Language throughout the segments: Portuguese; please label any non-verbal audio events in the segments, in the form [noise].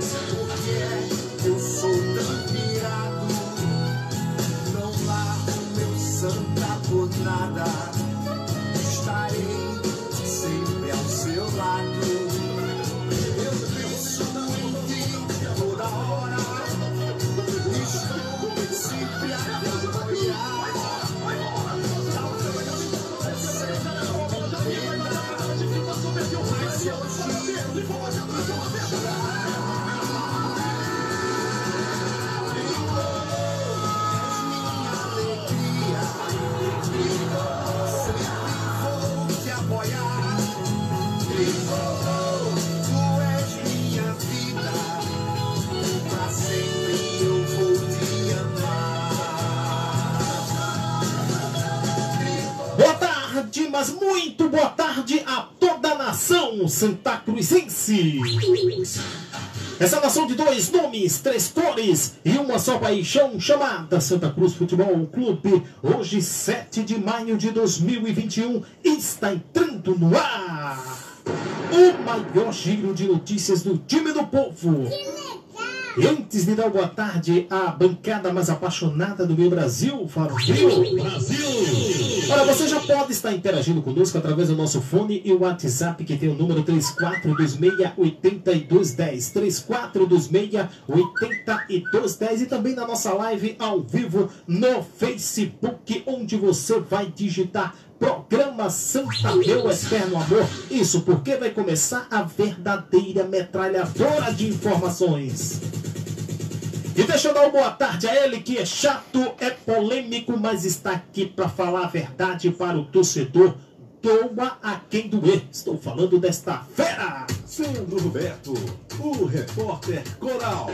Porque Santa Cruzense. Essa nação de dois nomes, três cores e uma só paixão chamada Santa Cruz Futebol Clube. Hoje, 7 de maio de 2021, está entrando no ar o maior giro de notícias do time do povo. E antes de dar boa tarde à bancada mais apaixonada do meu Brasil, Farofil. Brasil! Olha, você já pode estar interagindo conosco através do nosso fone e o WhatsApp que tem o número 3426-8210. 3426-8210 e também na nossa live ao vivo no Facebook, onde você vai digitar Programa Santa Meu Eterno Amor. Isso porque vai começar a verdadeira metralhadora de informações. E deixa eu dar uma boa tarde a ele que é chato, é polêmico, mas está aqui para falar a verdade para o torcedor. Doa a quem doer. Estou falando desta fera. Sandro Roberto, o repórter coral.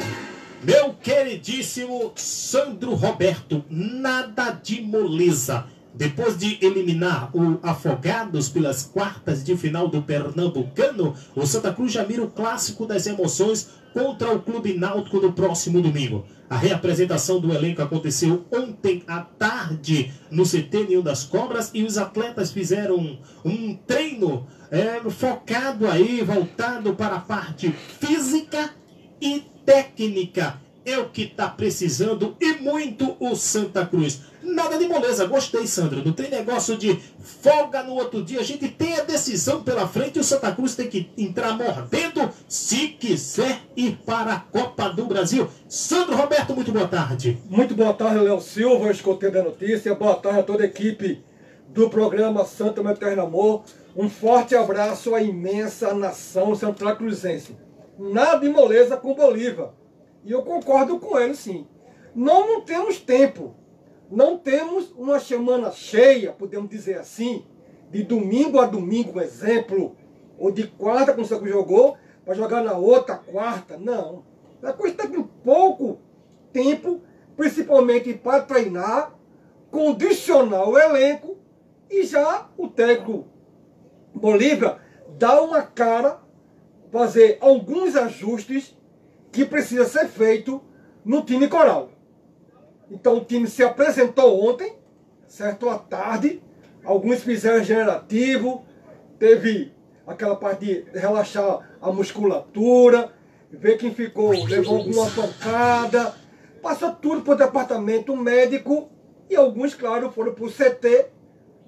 Meu queridíssimo Sandro Roberto, nada de moleza. Depois de eliminar o Afogados pelas quartas de final do Pernambucano, o Santa Cruz já mira o clássico das emoções contra o Clube Náutico no próximo domingo. A reapresentação do elenco aconteceu ontem à tarde no CT Ninho das Cobras e os atletas fizeram um, treino é, focado aí, voltado para a parte física e técnica. É o que está precisando e muito o Santa Cruz. Nada de moleza, gostei, Sandro. Não tem negócio de folga no outro dia. A gente tem a decisão pela frente e o Santa Cruz tem que entrar mordendo se quiser ir para a Copa do Brasil. Sandro Roberto, muito boa tarde. Muito boa tarde, Léo Silva, escoteiro da notícia. Boa tarde a toda a equipe do programa Santa Meu Eterno Amor. Um forte abraço à imensa nação central cruzense. Nada de moleza com Bolívar. E eu concordo com ele, sim. Nós não temos tempo. Não temos uma semana cheia, podemos dizer assim, de domingo a domingo, um exemplo, ou de quarta, como você jogou, para jogar na outra quarta. Não. A coisa está com pouco tempo, principalmente para treinar, condicionar o elenco e já o técnico Bolívia dá uma cara, fazer alguns ajustes que precisa ser feito no time coral. Então o time se apresentou ontem, certo? À tarde, alguns fizeram generativo, teve aquela parte de relaxar a musculatura, ver quem ficou, levou alguma pancada, passou tudo para o departamento médico e alguns, claro, foram para o CT,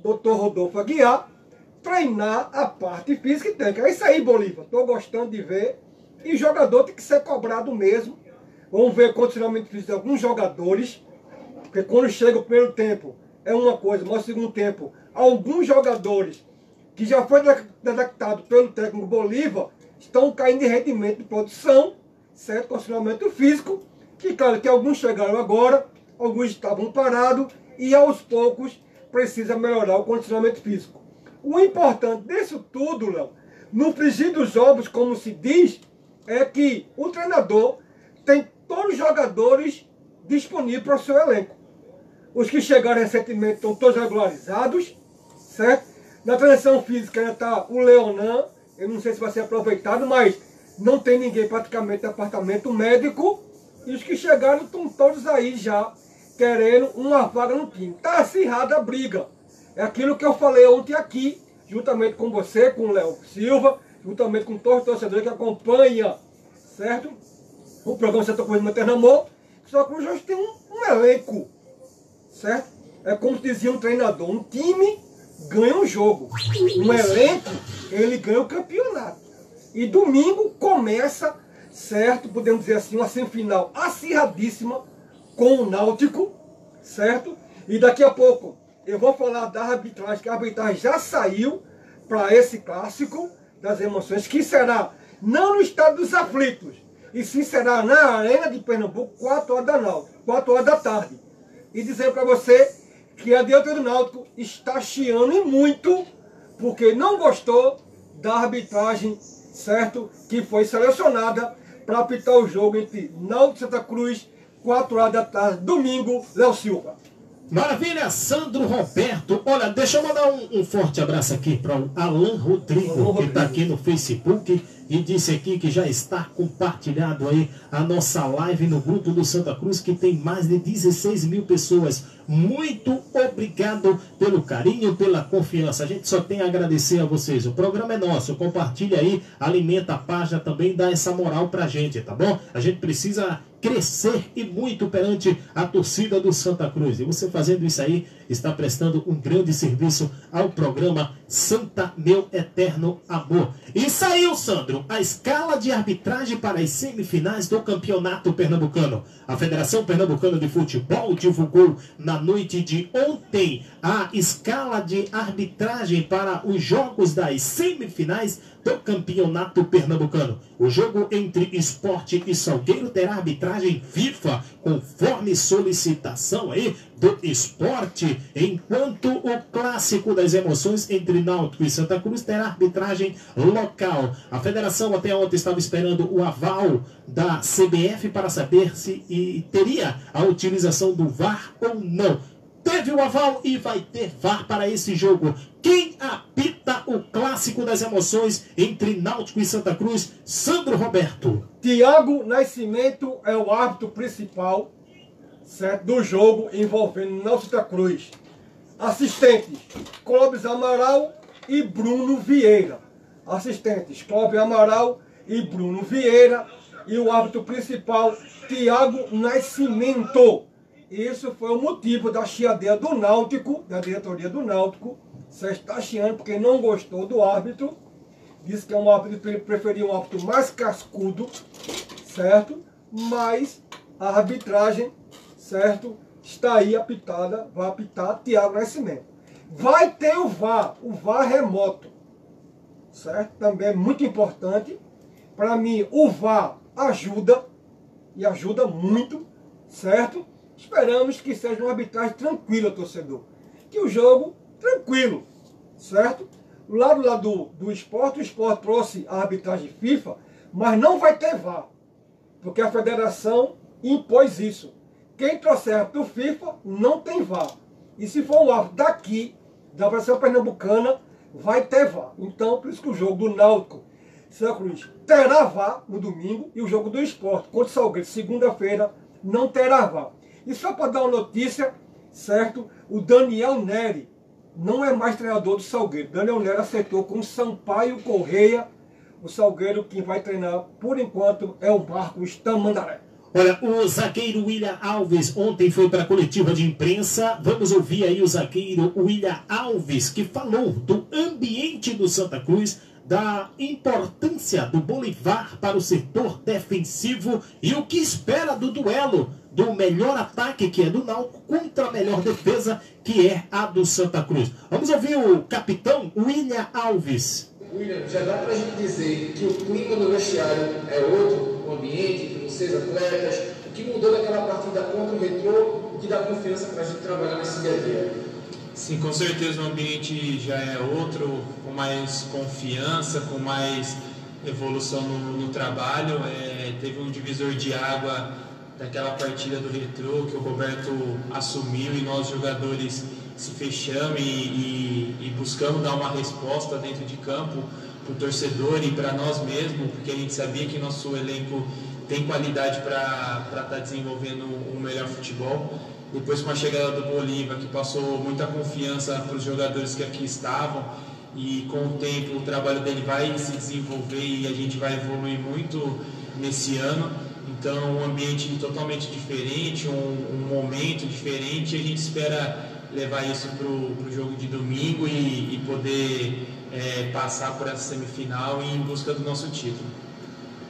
Dr. Rodolfo Aguiar, treinar a parte física e técnica. É isso aí, Bolívar. Estou gostando de ver. E jogador tem que ser cobrado mesmo. Vamos ver o condicionamento físico de alguns jogadores. Porque quando chega o primeiro tempo é uma coisa, mas o segundo tempo, alguns jogadores que já foi detectado pelo técnico Bolívar estão caindo de rendimento de produção, certo? Condicionamento físico. Que claro que alguns chegaram agora, alguns estavam parados e aos poucos precisa melhorar o condicionamento físico. O importante disso tudo, Léo, no frigir dos ovos, como se diz, é que o treinador tem todos os jogadores disponíveis para o seu elenco. Os que chegaram recentemente estão todos regularizados, certo? Na transição física ainda está o Leonan, eu não sei se vai ser aproveitado, mas não tem ninguém praticamente no departamento médico. E os que chegaram estão todos aí já querendo uma vaga no time. Está acirrada a briga. É aquilo que eu falei ontem aqui, juntamente com você, com o Léo Silva, juntamente com todos os torcedores que acompanham, certo? o programa Santa Cruz do Eterno Amor, Santa Cruz hoje tem um, um elenco, certo? É como dizia um treinador, um time ganha um jogo. Um elenco, ele ganha o campeonato. E domingo começa, certo? Podemos dizer assim, uma semifinal acirradíssima com o Náutico, certo? E daqui a pouco eu vou falar da arbitragem, que a arbitragem já saiu para esse clássico das emoções, que será não no estado dos aflitos, e sim será na Arena de Pernambuco, 4 horas da, noite, 4 horas da tarde. E dizer para você que a diretoria do Náutico está chiando e muito, porque não gostou da arbitragem, certo? Que foi selecionada para apitar o jogo entre Náutico e Santa Cruz, 4 horas da tarde, domingo, Léo Silva. Maravilha, Sandro Roberto. Olha, deixa eu mandar um, um forte abraço aqui para o Alan Rodrigo, que está aqui no Facebook e disse aqui que já está compartilhado aí a nossa live no grupo do Santa Cruz, que tem mais de 16 mil pessoas. Muito obrigado pelo carinho, pela confiança. A gente só tem a agradecer a vocês. O programa é nosso. Compartilha aí, alimenta a página também, dá essa moral pra gente, tá bom? A gente precisa crescer e muito perante a torcida do Santa Cruz. E você fazendo isso aí está prestando um grande serviço ao programa Santa Meu Eterno Amor. E saiu, Sandro, a escala de arbitragem para as semifinais do Campeonato Pernambucano. A Federação Pernambucana de Futebol divulgou na noite de ontem a escala de arbitragem para os jogos das semifinais do Campeonato Pernambucano. O jogo entre Esporte e Salgueiro terá arbitragem FIFA, conforme solicitação aí do esporte, enquanto o clássico das emoções entre Náutico e Santa Cruz terá arbitragem local. A federação até ontem estava esperando o aval da CBF para saber se teria a utilização do VAR ou não. Teve o aval e vai ter VAR para esse jogo. Quem apita o clássico das emoções entre Náutico e Santa Cruz? Sandro Roberto. Tiago Nascimento é o árbitro principal certo, do jogo envolvendo Santa Cruz. Assistentes, Clóvis Amaral e Bruno Vieira. Assistentes, Clóvis Amaral e Bruno Vieira. E o árbitro principal, Tiago Nascimento. Isso foi o motivo da chiadeira do Náutico, da diretoria do Náutico. Você está chiando porque não gostou do árbitro. Disse que é um árbitro, ele preferia um árbitro mais cascudo, certo? Mas a arbitragem, certo? Está aí apitada, vai apitar Tiago Nascimento. Vai ter o VAR, o VAR remoto, certo? Também é muito importante. Para mim, o VAR ajuda, e ajuda muito, certo? Esperamos que seja uma arbitragem tranquila, torcedor. Que o jogo, tranquilo, certo? Lá do lado do, do esporte, o esporte trouxe a arbitragem FIFA, mas não vai ter VAR. Porque a federação impôs isso. Quem trouxer árbitro FIFA não tem VAR. E se for um árbitro daqui, da versão pernambucana, vai ter VAR. Então, por isso que o jogo do Náutico Santa Cruz terá VAR no domingo e o jogo do esporte contra o Salgueiro, segunda-feira, não terá VAR. E só para dar uma notícia, certo? O Daniel Neri não é mais treinador do Salgueiro. Daniel Neri aceitou com o Sampaio Correia. O Salgueiro quem vai treinar, por enquanto, é o Marcos Tamandaré. Olha, o zagueiro William Alves ontem foi para a coletiva de imprensa. Vamos ouvir aí o zagueiro William Alves, que falou do ambiente do Santa Cruz, da importância do Bolivar para o setor defensivo e o que espera do duelo do melhor ataque, que é do Náutico, contra a melhor defesa, que é a do Santa Cruz. Vamos ouvir o capitão William Alves. William, já dá pra gente dizer que o clima no vestiário é outro, o ambiente entre vocês, atletas, o que mudou daquela partida contra o Retrô, o que dá confiança pra gente trabalhar nesse dia a dia? Sim, com certeza o ambiente já é outro, com mais confiança, com mais evolução no, no trabalho. É, teve um divisor de água daquela partida do Retrô que o Roberto assumiu e nós jogadores se fechamos e, e, e buscamos dar uma resposta dentro de campo para o torcedor e para nós mesmos, porque a gente sabia que nosso elenco tem qualidade para estar tá desenvolvendo um melhor futebol. Depois com a chegada do Bolívar, que passou muita confiança para os jogadores que aqui estavam, e com o tempo o trabalho dele vai se desenvolver e a gente vai evoluir muito nesse ano. Então, um ambiente totalmente diferente, um, um momento diferente. A gente espera levar isso para o jogo de domingo e, e poder é, passar por essa semifinal em busca do nosso título.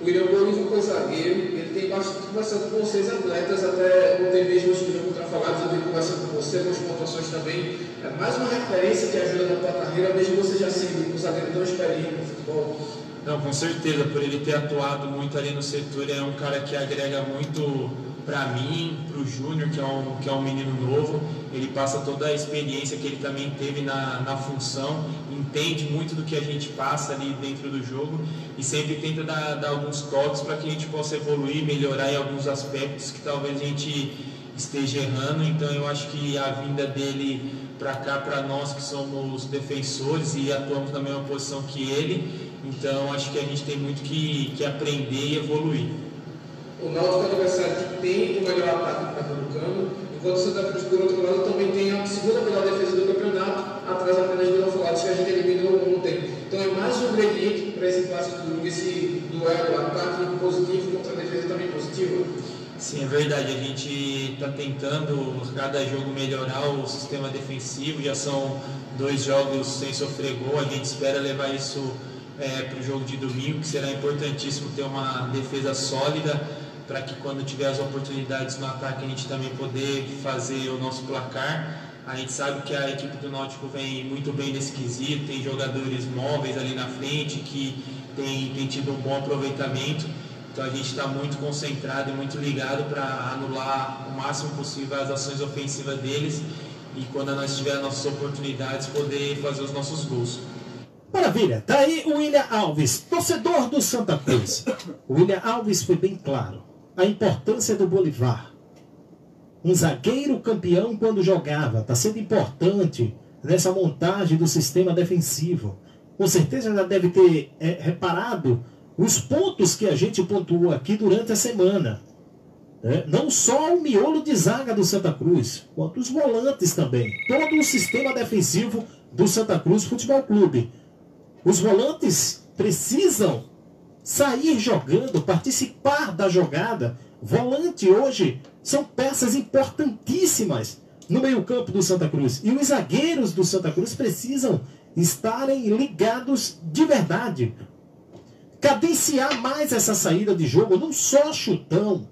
O William Gomes foi zagueiro, ele tem bastante conversando com vocês atletas, até ontem mesmo hoje jogo contra Afogados, eu vim conversando com você, com as pontuações também. É mais uma referência que ajuda na tua carreira, mesmo você já sendo um zagueiro tão experiente no futebol. Não, com certeza, por ele ter atuado muito ali no setor, é um cara que agrega muito para mim, para o Júnior, que, é um, que é um menino novo, ele passa toda a experiência que ele também teve na, na função, entende muito do que a gente passa ali dentro do jogo e sempre tenta dar, dar alguns toques para que a gente possa evoluir, melhorar em alguns aspectos que talvez a gente esteja errando. Então eu acho que a vinda dele para cá, para nós que somos defensores e atuamos na mesma posição que ele, então acho que a gente tem muito que, que aprender e evoluir. O Náutico é adversário que tem o melhor ataque do Pernambucano, enquanto o Santa Cruz, por outro lado, também tem a segunda melhor defesa do campeonato, atrás apenas do Vila que a gente eliminou ontem. Então é mais um ingrediente para esse clássico do esse duelo, ataque positivo contra a defesa também positiva. Sim, é verdade. A gente está tentando cada jogo melhorar o sistema defensivo. Já são dois jogos sem sofrer gol. A gente espera levar isso é, para o jogo de domingo, que será importantíssimo ter uma defesa sólida para que quando tiver as oportunidades no ataque a gente também poder fazer o nosso placar. A gente sabe que a equipe do Náutico vem muito bem nesse quesito, tem jogadores móveis ali na frente que tem, tem tido um bom aproveitamento. Então a gente está muito concentrado e muito ligado para anular o máximo possível as ações ofensivas deles e quando nós tivermos nossas oportunidades poder fazer os nossos gols. Maravilha, tá aí o William Alves, torcedor do Santa Cruz. O William Alves foi bem claro a importância do Bolivar. Um zagueiro campeão quando jogava, está sendo importante nessa montagem do sistema defensivo. Com certeza já deve ter é, reparado os pontos que a gente pontuou aqui durante a semana. É, não só o miolo de zaga do Santa Cruz, quanto os volantes também. Todo o sistema defensivo do Santa Cruz Futebol Clube. Os volantes precisam sair jogando, participar da jogada. Volante hoje são peças importantíssimas no meio-campo do Santa Cruz. E os zagueiros do Santa Cruz precisam estarem ligados de verdade. Cadenciar mais essa saída de jogo, não só chutão.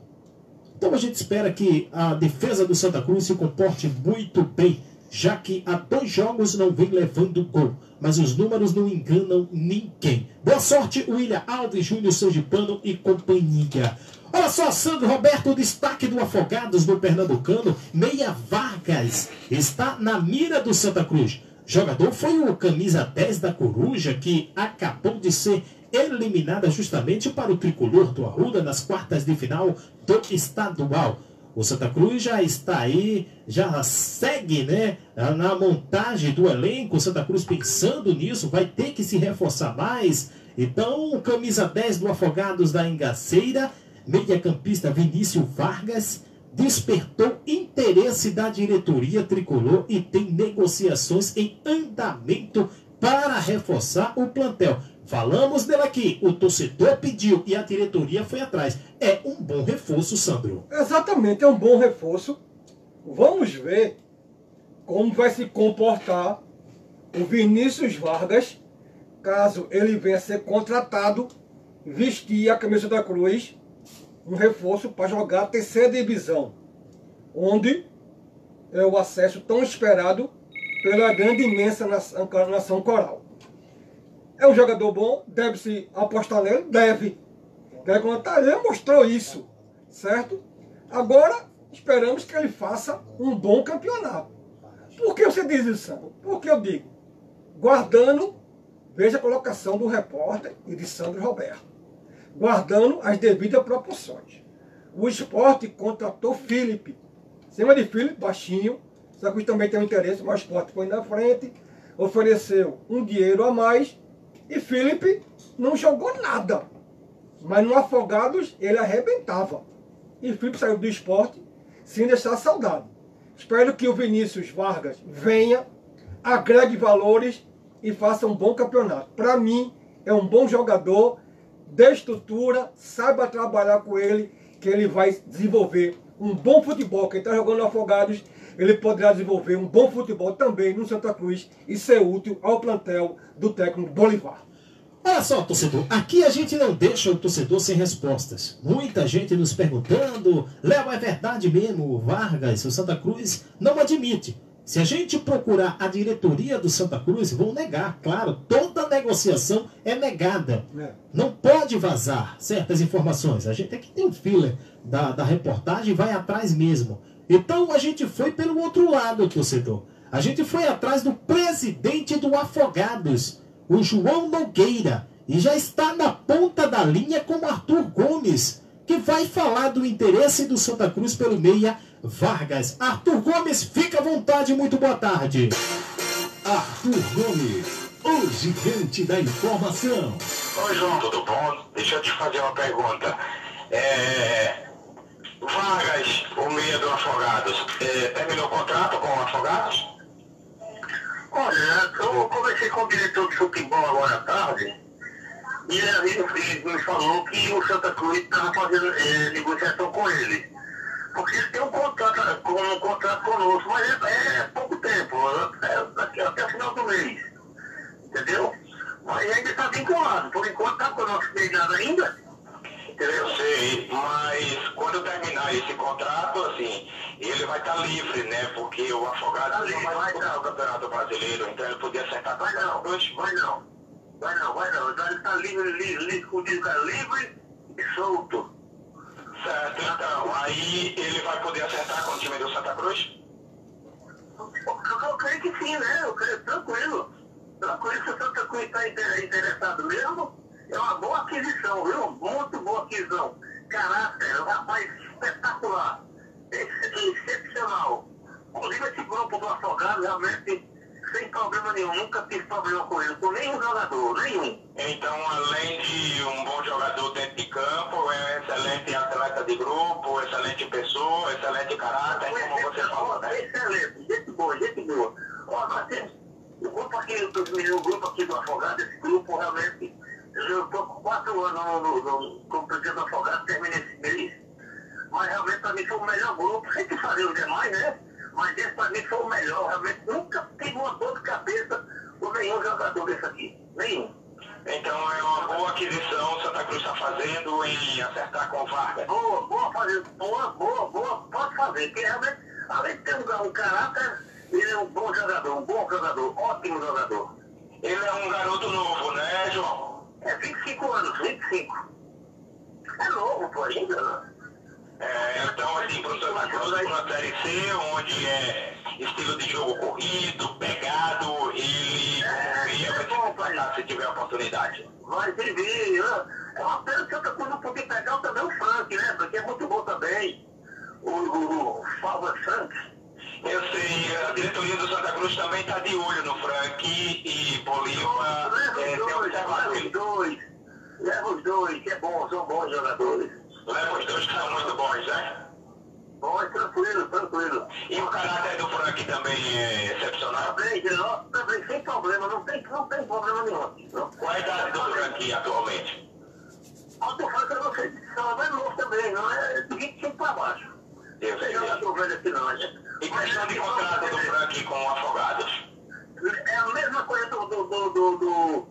Então a gente espera que a defesa do Santa Cruz se comporte muito bem já que há dois jogos não vem levando gol, mas os números não enganam ninguém. Boa sorte, William Alves, Júnior Sergipano e companhia. Olha só, Sandro Roberto, destaque do Afogados do Pernambucano, Meia Vargas, está na mira do Santa Cruz. Jogador foi o camisa 10 da Coruja, que acabou de ser eliminada justamente para o tricolor do Arruda nas quartas de final do estadual. O Santa Cruz já está aí, já segue né, na montagem do elenco. O Santa Cruz pensando nisso, vai ter que se reforçar mais. Então, camisa 10 do Afogados da Engaceira, meia-campista Vinícius Vargas, despertou interesse da diretoria tricolor e tem negociações em andamento para reforçar o plantel. Falamos dele aqui, o torcedor pediu e a diretoria foi atrás. É um bom reforço, Sandro. Exatamente, é um bom reforço. Vamos ver como vai se comportar o Vinícius Vargas, caso ele venha ser contratado, vestir a camisa da Cruz, um reforço para jogar a terceira divisão, onde é o acesso tão esperado pela grande imensa nação coral. É um jogador bom, deve-se apostar nele? Deve. Ele mostrou isso, certo? Agora, esperamos que ele faça um bom campeonato. Por que você diz isso, Sandro? Porque eu digo, guardando, veja a colocação do repórter e de Sandro Roberto, guardando as devidas proporções. O esporte contratou Felipe, cima de Felipe, baixinho, só que também tem um interesse, mas o esporte foi na frente, ofereceu um dinheiro a mais e Felipe não jogou nada. Mas no Afogados ele arrebentava. E Felipe saiu do esporte sem deixar saudade. Espero que o Vinícius Vargas venha, agregue valores e faça um bom campeonato. Para mim, é um bom jogador, dê estrutura, saiba trabalhar com ele que ele vai desenvolver um bom futebol. Quem está jogando no Afogados, ele poderá desenvolver um bom futebol também no Santa Cruz e ser útil ao plantel do técnico Bolivar. Olha só, torcedor, aqui a gente não deixa o torcedor sem respostas. Muita gente nos perguntando, Léo, é verdade mesmo, o Vargas, o Santa Cruz não admite. Se a gente procurar a diretoria do Santa Cruz, vão negar, claro, toda negociação é negada. É. Não pode vazar certas informações. A gente aqui tem um filler da, da reportagem e vai atrás mesmo. Então a gente foi pelo outro lado, torcedor. A gente foi atrás do presidente do Afogados, o João Nogueira, e já está na ponta da linha com o Arthur Gomes, que vai falar do interesse do Santa Cruz pelo meia Vargas. Arthur Gomes, fica à vontade, muito boa tarde. Arthur Gomes, o gigante da informação. Oi, João, tudo bom? Deixa eu te fazer uma pergunta. É, Vargas, o meia do Afogados, é, terminou o contrato com o Afogados? Olha, eu conversei com o diretor de futebol agora à tarde e ele, me falou que o Santa Cruz estava fazendo eh, negociação com ele. Porque ele tem um contrato, com, um contrato conosco, mas é, é pouco tempo, é, até, até o final do mês. Entendeu? Mas ainda está vinculado. Por enquanto está com o nosso treinado ainda. Eu sei, mas quando terminar esse contrato, assim, ele vai estar livre, né? Porque o Afogados não vai disputar o Campeonato Brasileiro, então ele podia acertar Vai não, Cruz. vai não. Vai não, vai não. Ele está livre, livre, livre, o disco livre e solto. Certo, então, aí ele vai poder acertar com o time do Santa Cruz? Eu, eu creio que sim, né? Eu creio tranquilo. Tranquilo, se o Santa Cruz está interessado mesmo, é uma boa aquisição, viu? Muito boa aquisição. Caráter, um rapaz espetacular. Ex- Excepcional. Inclusive esse grupo do Afogado realmente sem problema nenhum. Nunca tive problema com ele, com nenhum jogador, nenhum. Então, além de um bom jogador dentro de campo, é um excelente atleta de grupo, excelente pessoa, excelente caráter, como você falou, né? Excelente, gente boa, gente boa. Ó, nós temos o grupo aqui, o grupo aqui do Afogado, esse grupo realmente, eu estou com quatro anos no, no, como presidente do Afogado, terminei esse mês, mas realmente para mim foi o melhor grupo, sem que fazer os demais, né? Mas esse para mim foi o melhor, realmente nunca tive uma dor de cabeça com nenhum jogador desse aqui, nenhum. Então, é uma boa aquisição o Santa Cruz está fazendo em acertar com o Vargas. Boa, boa fazer, boa, boa, boa, pode fazer, porque realmente, além de ter um, um caráter, ele é um bom jogador, um bom jogador, ótimo jogador. Ele é um garoto novo, né, João? É 25 anos, 25. É novo, pô, ainda, né? É, então, assim, Santa Cruz, para uma Série C, onde é estilo de jogo corrido, pegado, ele confia, vai se comportar se tiver oportunidade. Vai servir, né? É uma pena que Santa Cruz não podia pegar também o Frank, né? Porque é muito bom também. O, o, o Frank. Eu sei, a diretoria do Santa Cruz também está de olho no Frank e Bolívar Leva é, dois, leva os ele. dois. Leva os dois, que é bom, são bons jogadores. Leva os dois que são muito bons, né? Bom, tranquilo, tranquilo. E o caráter do Frank também é excepcional. Também, também, sem problema, não tem, não tem problema nenhum. Não. Qual a idade do Frank atualmente? Alto Franco, eu não sei se são é novo também, não é de 25 para baixo. Eu Não sei. tem jogador velho aqui não, né? E questão de contrato do Frank com o Afogados? É a mesma coisa do do do do do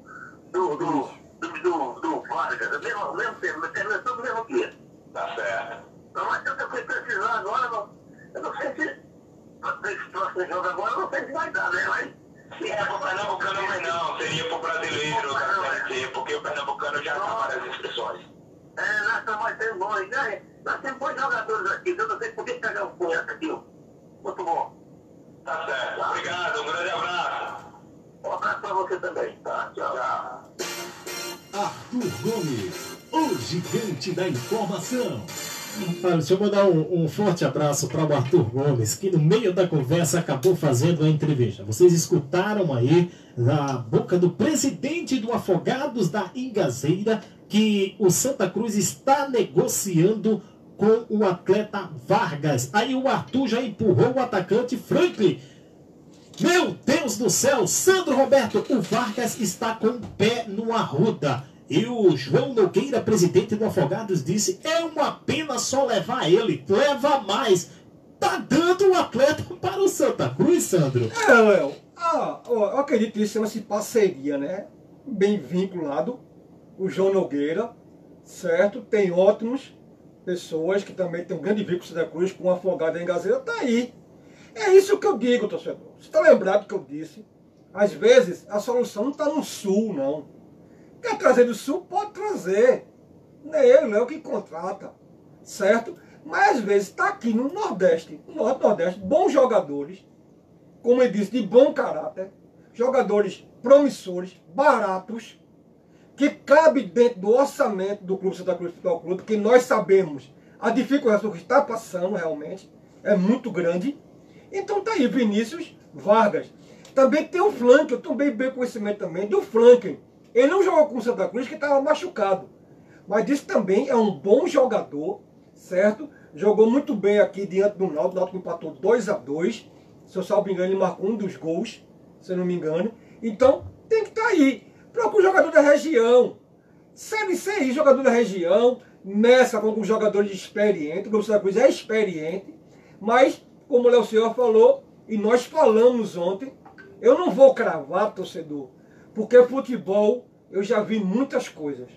do do, do, do, do Vargas, é o mesmo, o mesmo tempo, termina tudo no mesmo dia. Tá certo. Não mas tanta coisa precisar agora, eu não sei se esse próximo jogo agora, eu não sei se vai dar, né? Mas Se é pro Pernambucano, mas não, seria pro brasileiro da Série C, porque o Pernambucano já tá várias inscrições. É, nós estamos tendo bons, né? Nós temos bons jogadores aqui, eu não sei por que pegar um punhado aqui, ó. Muito bom. Tá certo. Obrigado, um grande abraço. Um abraço pra você também, tá? Tchau. Tchau. Arthur Gomes, o gigante da informação. Olha, deixa eu mandar um, um forte abraço para o Arthur Gomes, que no meio da conversa acabou fazendo a entrevista. Vocês escutaram aí da boca do presidente do Afogados da Ingazeira que o Santa Cruz está negociando com o atleta Vargas. Aí o Arthur já empurrou o atacante Franklin. Meu Deus do céu, Sandro Roberto, o Vargas está com o pé no arruda. E o João Nogueira, presidente do Afogados, disse: é uma pena só levar ele, leva mais. Tá dando um atleta para o Santa Cruz, Sandro? É, Léo. Ah, eu acredito que isso chama-se parceria, né? Bem vinculado. O João Nogueira, certo? Tem ótimos pessoas que também tem um grande vínculo Santa Cruz, com o Afogado em Gazeira, tá aí. É isso que eu digo, torcedor. Você está lembrado que eu disse? Às vezes, a solução não está no sul, não. Quer trazer do sul? Pode trazer. Não é ele, não é o que contrata. Certo? Mas às vezes está aqui no Nordeste, no Norte Nordeste, bons jogadores, como eu disse, de bom caráter, jogadores promissores, baratos, que cabe dentro do orçamento do Clube Santa Cruz Futebol Clube, que nós sabemos a dificuldade que está passando realmente, é muito grande. Então tá aí, Vinícius Vargas. Também tem o Flank, eu também bem conhecimento também do Flank. Ele não jogou com o Santa Cruz que estava machucado. Mas disse também é um bom jogador, certo? Jogou muito bem aqui diante do Náutico. O Náutico empatou 2 a 2 Se eu salvo engano, ele marcou um dos gols, se eu não me engano. Então, tem que estar tá aí. Procura o jogador da região. Série jogador da região. Nessa com alguns jogadores experientes. O Santa Cruz é experiente. Mas, como o Léo Senhor falou, e nós falamos ontem, eu não vou cravar, torcedor, porque futebol eu já vi muitas coisas.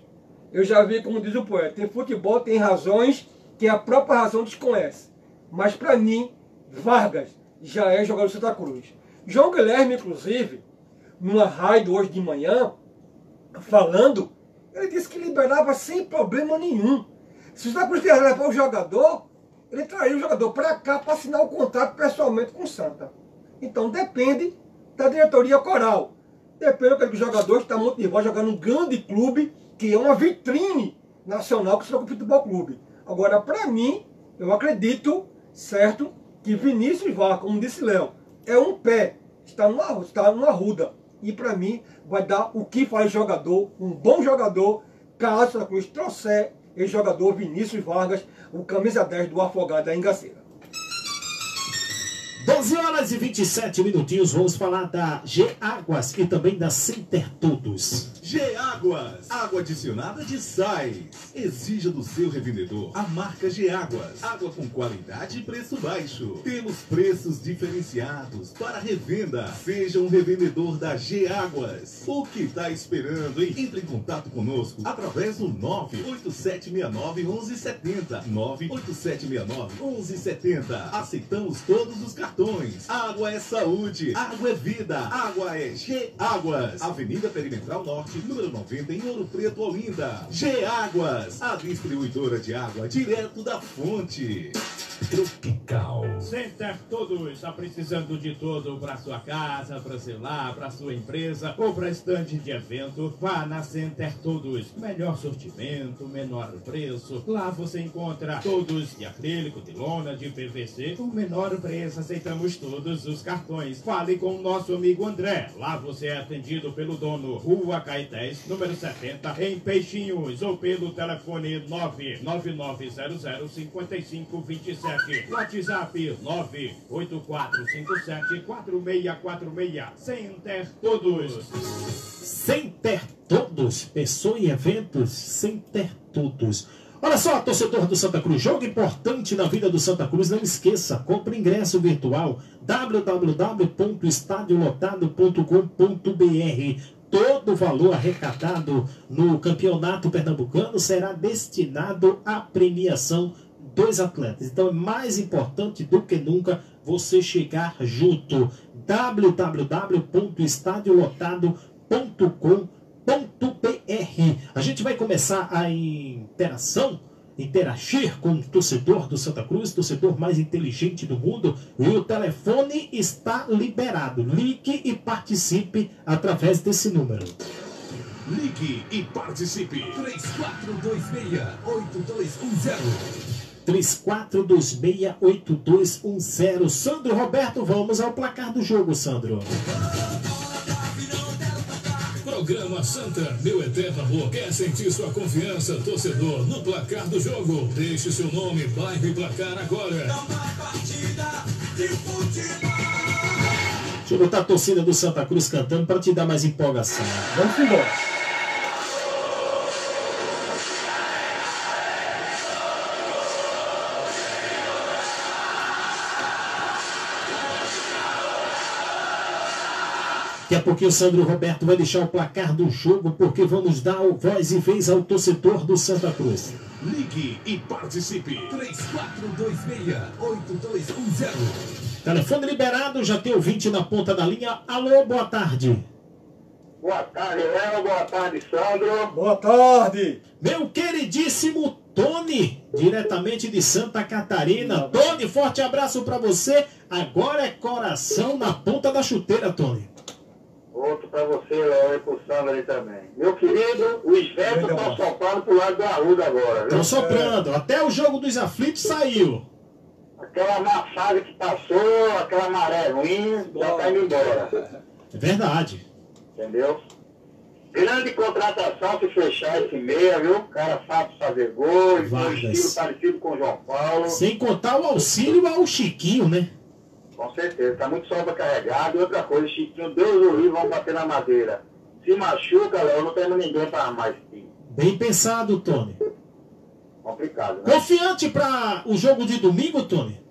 Eu já vi, como diz o poeta, tem futebol, tem razões que a própria razão desconhece. Mas para mim, Vargas já é jogador do Santa Cruz. João Guilherme, inclusive, numa raid hoje de manhã, falando, ele disse que liberava sem problema nenhum. Se o Santa Cruz levar o jogador, ele traria o jogador para cá para assinar o contrato pessoalmente com o Santa. Então depende da diretoria coral. Depende do que o jogador está muito nervoso jogando um grande clube, que é uma vitrine nacional que é o Futebol Clube. Agora, para mim, eu acredito, certo, que Vinícius Vá, como disse Léo, é um pé, está numa, está numa ruda. E para mim, vai dar o que faz jogador, um bom jogador, caso a Cruz trouxer esse jogador Vinícius Vargas, o camisa 10 do Afogado da Engaceira. 12 horas e 27 minutinhos, vamos falar da G Águas e também da Center Todos. G Águas, água adicionada de sais. Exija do seu revendedor a marca G Águas. Água com qualidade e preço baixo. Temos preços diferenciados para revenda. Seja um revendedor da G Águas. O que está esperando, hein? Entre em contato conosco através do 98769 1170. 98769 1170. Aceitamos todos os cartões cartões. Água é saúde, água é vida, água é G Águas. Avenida Perimetral Norte, número 90, em Ouro Preto, Olinda. G Águas, a distribuidora de água direto da fonte. Tropical. Center Todos está precisando de tudo para sua casa, para celular, para sua empresa ou para estande de evento. Vá na Center Todos. Melhor sortimento, menor preço. Lá você encontra todos de acrílico, de lona, de PVC. Com menor preço, aceitamos todos os cartões. Fale com o nosso amigo André. Lá você é atendido pelo dono Rua Caetés, número 70, em Peixinhos, ou pelo telefone 99900 5527. WhatsApp 984574646. Center Todos. Center Todos. Pessoa e eventos. Center Todos. Olha só, torcedor do Santa Cruz, jogo importante na vida do Santa Cruz, não esqueça, compre ingresso virtual www.estadiolotado.com.br Todo o valor arrecadado no Campeonato Pernambucano será destinado à premiação dois atletas. Então é mais importante do que nunca você chegar junto. www.estadiolotado.com.br A gente vai começar a interação interagir com o torcedor do Santa Cruz, torcedor mais inteligente do mundo, e o telefone está liberado. Ligue e participe através desse número. Ligue e participe. 3426-8210. 34268210. Sandro Roberto, vamos ao placar do jogo, Sandro. Programa Santa, meu eterno amor, quer sentir sua confiança, torcedor, no placar do jogo. Deixe seu nome, bairro e placar agora. Deixa eu botar a torcida do Santa Cruz cantando para te dar mais empolgação. Vamos embora. Daqui a pouquinho o Sandro Roberto vai deixar o placar do jogo, porque vamos dar o voz e vez ao torcedor do Santa Cruz. Ligue e participe. 3426-8210. Telefone liberado, já tem ouvinte na ponta da linha. Alô, boa tarde. Boa tarde, Léo. Boa tarde, Sandro. Boa tarde. Meu queridíssimo Tony, diretamente de Santa Catarina. Tony, forte abraço pra você. Agora é coração na ponta da chuteira, Tony. Pra você, Léo, Sandro aí também. Meu querido, os ventos estão soprando pro lado do Arruda agora? Estão soprando. Até o jogo dos aflitos saiu. Aquela fase que passou, aquela maré ruim, já tá indo embora. É verdade. Entendeu? Grande contratação se fechar esse meia, viu? O cara sabe fazer gol, e um Vargas. estilo parecido com o João Paulo. Sem contar o auxílio ao Chiquinho, né? Com certeza, tá muito sobrecarregado. E outra coisa, Chiquinho, Deus o livre, vamos bater na madeira. Se machuca, Léo, não temos ninguém para armar esse time. Bem pensado, Tony. Complicado, né? Confiante para o jogo de domingo, Tony?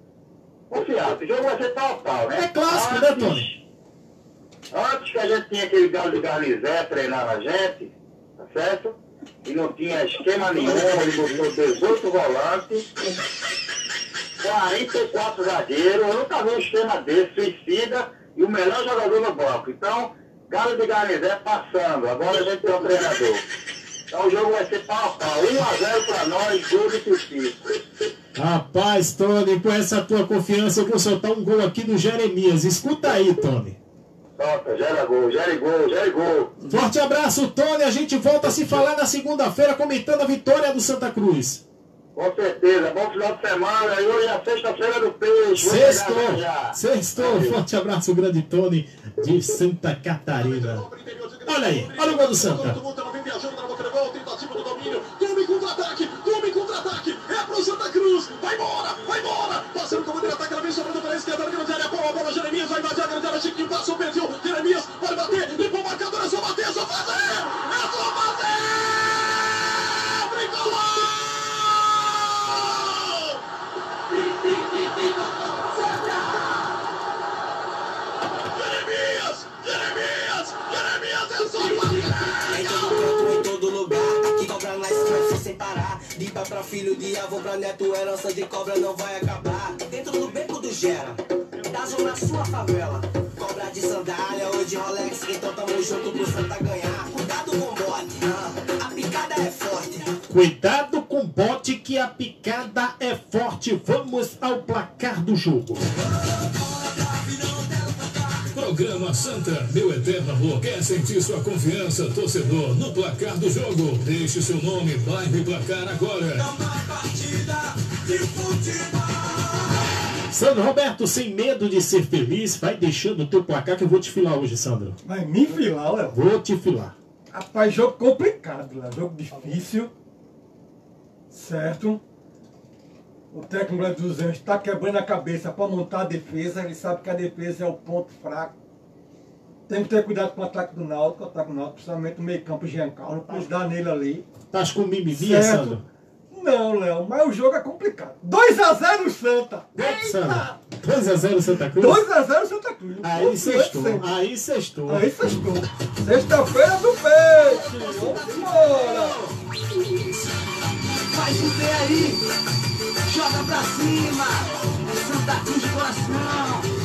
Confiado, o jogo vai ser a pau, né? É clássico, né, Tony? Antes que a gente tinha aquele galo de Garnizé treinando a gente, tá certo? E não tinha esquema nenhum, ele botou 18 volantes, 44 zagueiros, eu nunca vi um esquema desse, suicida, e o melhor jogador no banco. Então, galo de Garnizé passando, agora a gente tem um treinador. Então o jogo vai ser pau a pau, 1x0 pra nós, gol de Pipico. Rapaz, Tony, com essa tua confiança, eu vou soltar um gol aqui do Jeremias. Escuta aí, Tony. Solta, gera gol, gera gol, gera gol. Forte abraço, Tony. A gente volta a se falar na segunda-feira comentando a vitória do Santa Cruz. Com certeza, bom final de semana. E hoje é a sexta-feira do peixe. Sextou, já. sextou. Forte abraço, grande Tony de Santa Catarina. Olha aí, olha o gol do Santa. Tome contra-ataque, tome contra-ataque, é pro Santa Cruz, vai embora, vai embora, passando como ela vem sobrando pela esquerda, na grande área, bola, bola, Jeremias, vai invadir a grande área, Chiquinho passou, perdeu, Jeremias, pode bater, limpou o marcador, é só bater, é só fazer, é só fazer, filho, de avô pra neto, herança de cobra não vai acabar. Dentro do beco do Gera, da zona sua favela. Cobra de sandália ou de Rolex, então tamo junto pro Santa ganhar. Cuidado com o bote, ah, a picada é forte. Cuidado com o bote que a picada é forte. Vamos ao placar do jogo. Programa Santa, meu eterno amor, quer sentir sua confiança, torcedor, no placar do jogo. Deixe seu nome, bairro e placar agora. Sandro Roberto, sem medo de ser feliz, vai deixando o teu placar que eu vou te filar hoje, Sandro. Vai me filar, Léo. Vou te filar. Rapaz, jogo complicado, Léo. Jogo difícil. Certo? O técnico dos Anjos está quebrando a cabeça para montar a defesa. Ele sabe que a defesa é o ponto fraco. Tem que ter cuidado com o ataque do Náutico, o ataque do Náutico, principalmente no meio campo, Giancarlo, cruzar nele ali. Tás com mimimi, Certo. Sandro? Não, Léo, mas o jogo é complicado. 2x0 Santa! Sandro, 2x0 Santa Cruz? 2x0 Santa Cruz. Aí sextou, aí sextou. Aí sextou. Sexta-feira do peixe. Vamos embora. Faz o pé aí, joga pra cima. É Santa Cruz de coração.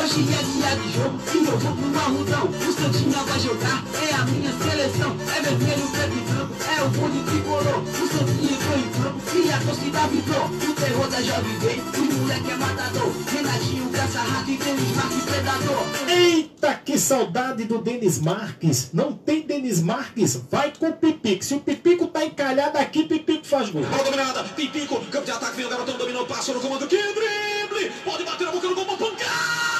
Hoje é dia de jogo e eu vou pro Arrudão. O Santinha vai jogar, é a minha seleção. É vermelho, preto e branco, é o bonde tricolor. O Santinha entrou em campo e a torcida vibrou. O terror da Jovem Vem, o moleque é matador. Renatinho, caça rato e o Smart Predador. Eita, que saudade do Denis Marques. Não tem Denis Marques? Vai com o Pipico. Se o Pipico tá encalhado aqui, Pipico faz gol. Bola dominada, Pipico, campo de ataque, vem o garotão, dominou, passou no comando, que drible! Pode bater na boca do gol, pancada!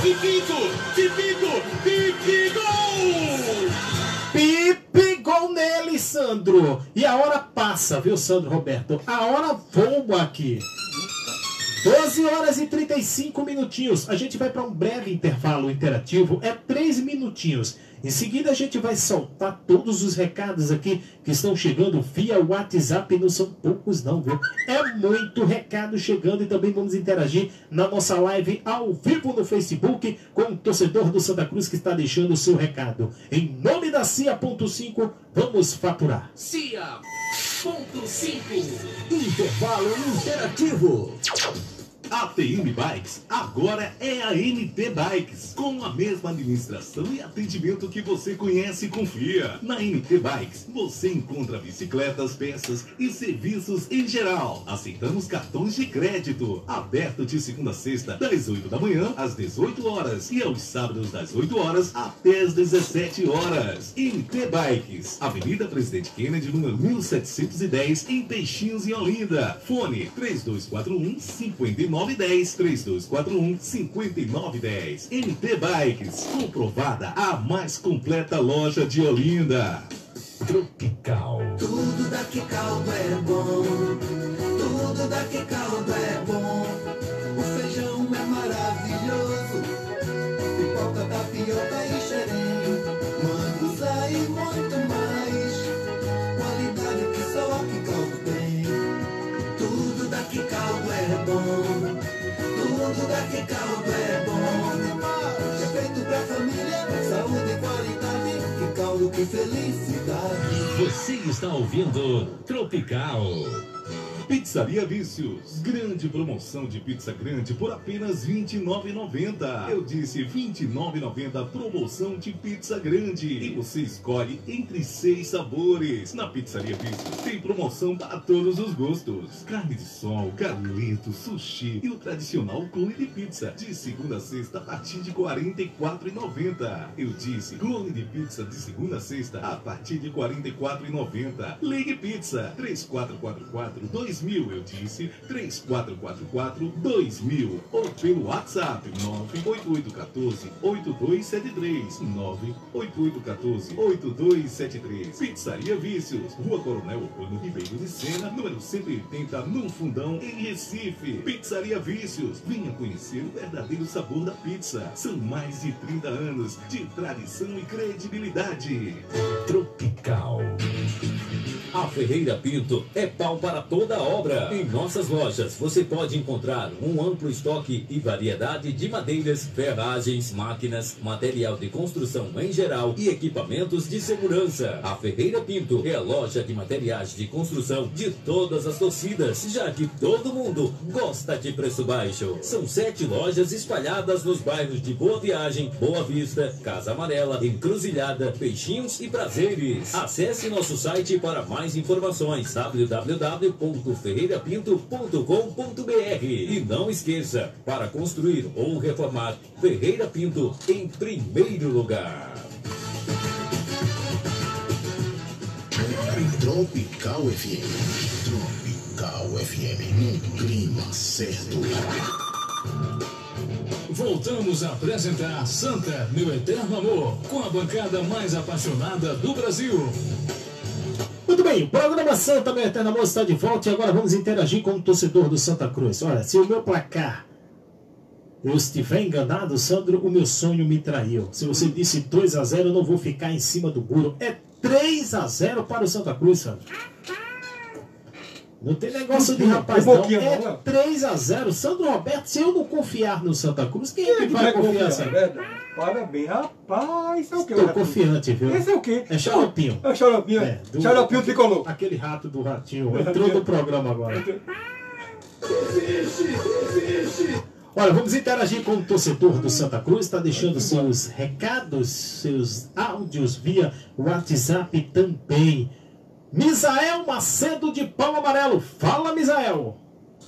Pipico, Pipico, Pipico! Pipi gol nele, Sandro. E a hora passa, viu, Sandro Roberto? A hora voa aqui. 12 horas e 35 minutinhos. A gente vai para um breve intervalo interativo. É 3 minutinhos. Em seguida, a gente vai soltar todos os recados aqui que estão chegando via WhatsApp. Não são poucos, não, viu? É muito recado chegando e também vamos interagir na nossa live ao vivo no Facebook com o torcedor do Santa Cruz que está deixando o seu recado. Em nome da CIA.5, vamos faturar. CIA. Ponto 5. Intervalo interativo. A TM Bikes agora é a NT Bikes, com a mesma administração e atendimento que você conhece e confia. Na NT Bikes você encontra bicicletas, peças e serviços em geral. Aceitamos cartões de crédito. Aberto de segunda a sexta, das 8 da manhã às 18 horas e aos sábados das 8 horas até as 17 horas. NT Bikes, Avenida Presidente Kennedy, número 1710, em Peixinhos, em Olinda. Fone 3241 59 5910 3241 5910. NT Bikes, comprovada a mais completa loja de Olinda. Tropical. Tudo daqui caldo é bom, tudo daqui caldo é bom. Você está ouvindo Tropical. Pizzaria Vícios. Grande promoção de pizza grande por apenas R$ 29,90. Eu disse R$ 29,90 promoção de pizza grande. E você escolhe entre seis sabores. Na Pizzaria Vícios tem promoção para todos os gostos. Carne de sol, galeto, sushi e o tradicional clone de pizza. De segunda a sexta a partir de R$ 44,90. Eu disse clone de pizza de segunda a sexta a partir de R$ 44,90. Ligue Pizza 3444 2000. Eu disse 3444 2000. Ou pelo WhatsApp 98814 8273. 98814 8273. Pizzaria Vícios. Rua Coronel Urbano Ribeiro de Sena, número 180, no Fundão, em Recife. Pizzaria Vícios. Venha conhecer o verdadeiro sabor da pizza. São mais de 30 anos de tradição e credibilidade. Tropical. A Ferreira Pinto é pau para toda a obra. Em nossas lojas você pode encontrar um amplo estoque e variedade de madeiras, ferragens, máquinas, material de construção em geral e equipamentos de segurança. A Ferreira Pinto é a loja de materiais de construção de todas as torcidas, já que todo mundo gosta de preço baixo. São sete lojas espalhadas nos bairros de Boa Viagem, Boa Vista, Casa Amarela, Encruzilhada, Peixinhos e Prazeres. Acesse nosso site para mais informações www.ferreirapinto.com.br e não esqueça, para construir ou reformar, Ferreira Pinto em primeiro lugar. Tropical FM. Tropical FM. No clima certo. Voltamos a apresentar Santa, meu eterno amor, com a bancada mais apaixonada do Brasil. Muito bem, programa Santa Meu Eterno Amor está de volta e agora vamos interagir com o torcedor do Santa Cruz. Olha, se o meu placar eu estiver enganado, Sandro, o meu sonho me traiu. Se você disse 2 a 0 eu não vou ficar em cima do muro. É 3 a 0 para o Santa Cruz, Sandro. Não tem negócio de rapaz, um não. É não. 3 a 0 Sandro Roberto, se eu não confiar no Santa Cruz, quem é que Quem vai confiar, confiar, verdade? Parabéns, rapaz. Isso é o quê? Estou confiante, viu? Esse é o quê? É xaropinho. É xaropinho. É, do- xaropinho tricolor. Aquele rato do ratinho entrou no programa agora. Olha, vamos interagir com o torcedor do Santa Cruz, está deixando seus recados, seus áudios via WhatsApp também. Misael Macedo de Pau Amarelo. Fala, Misael.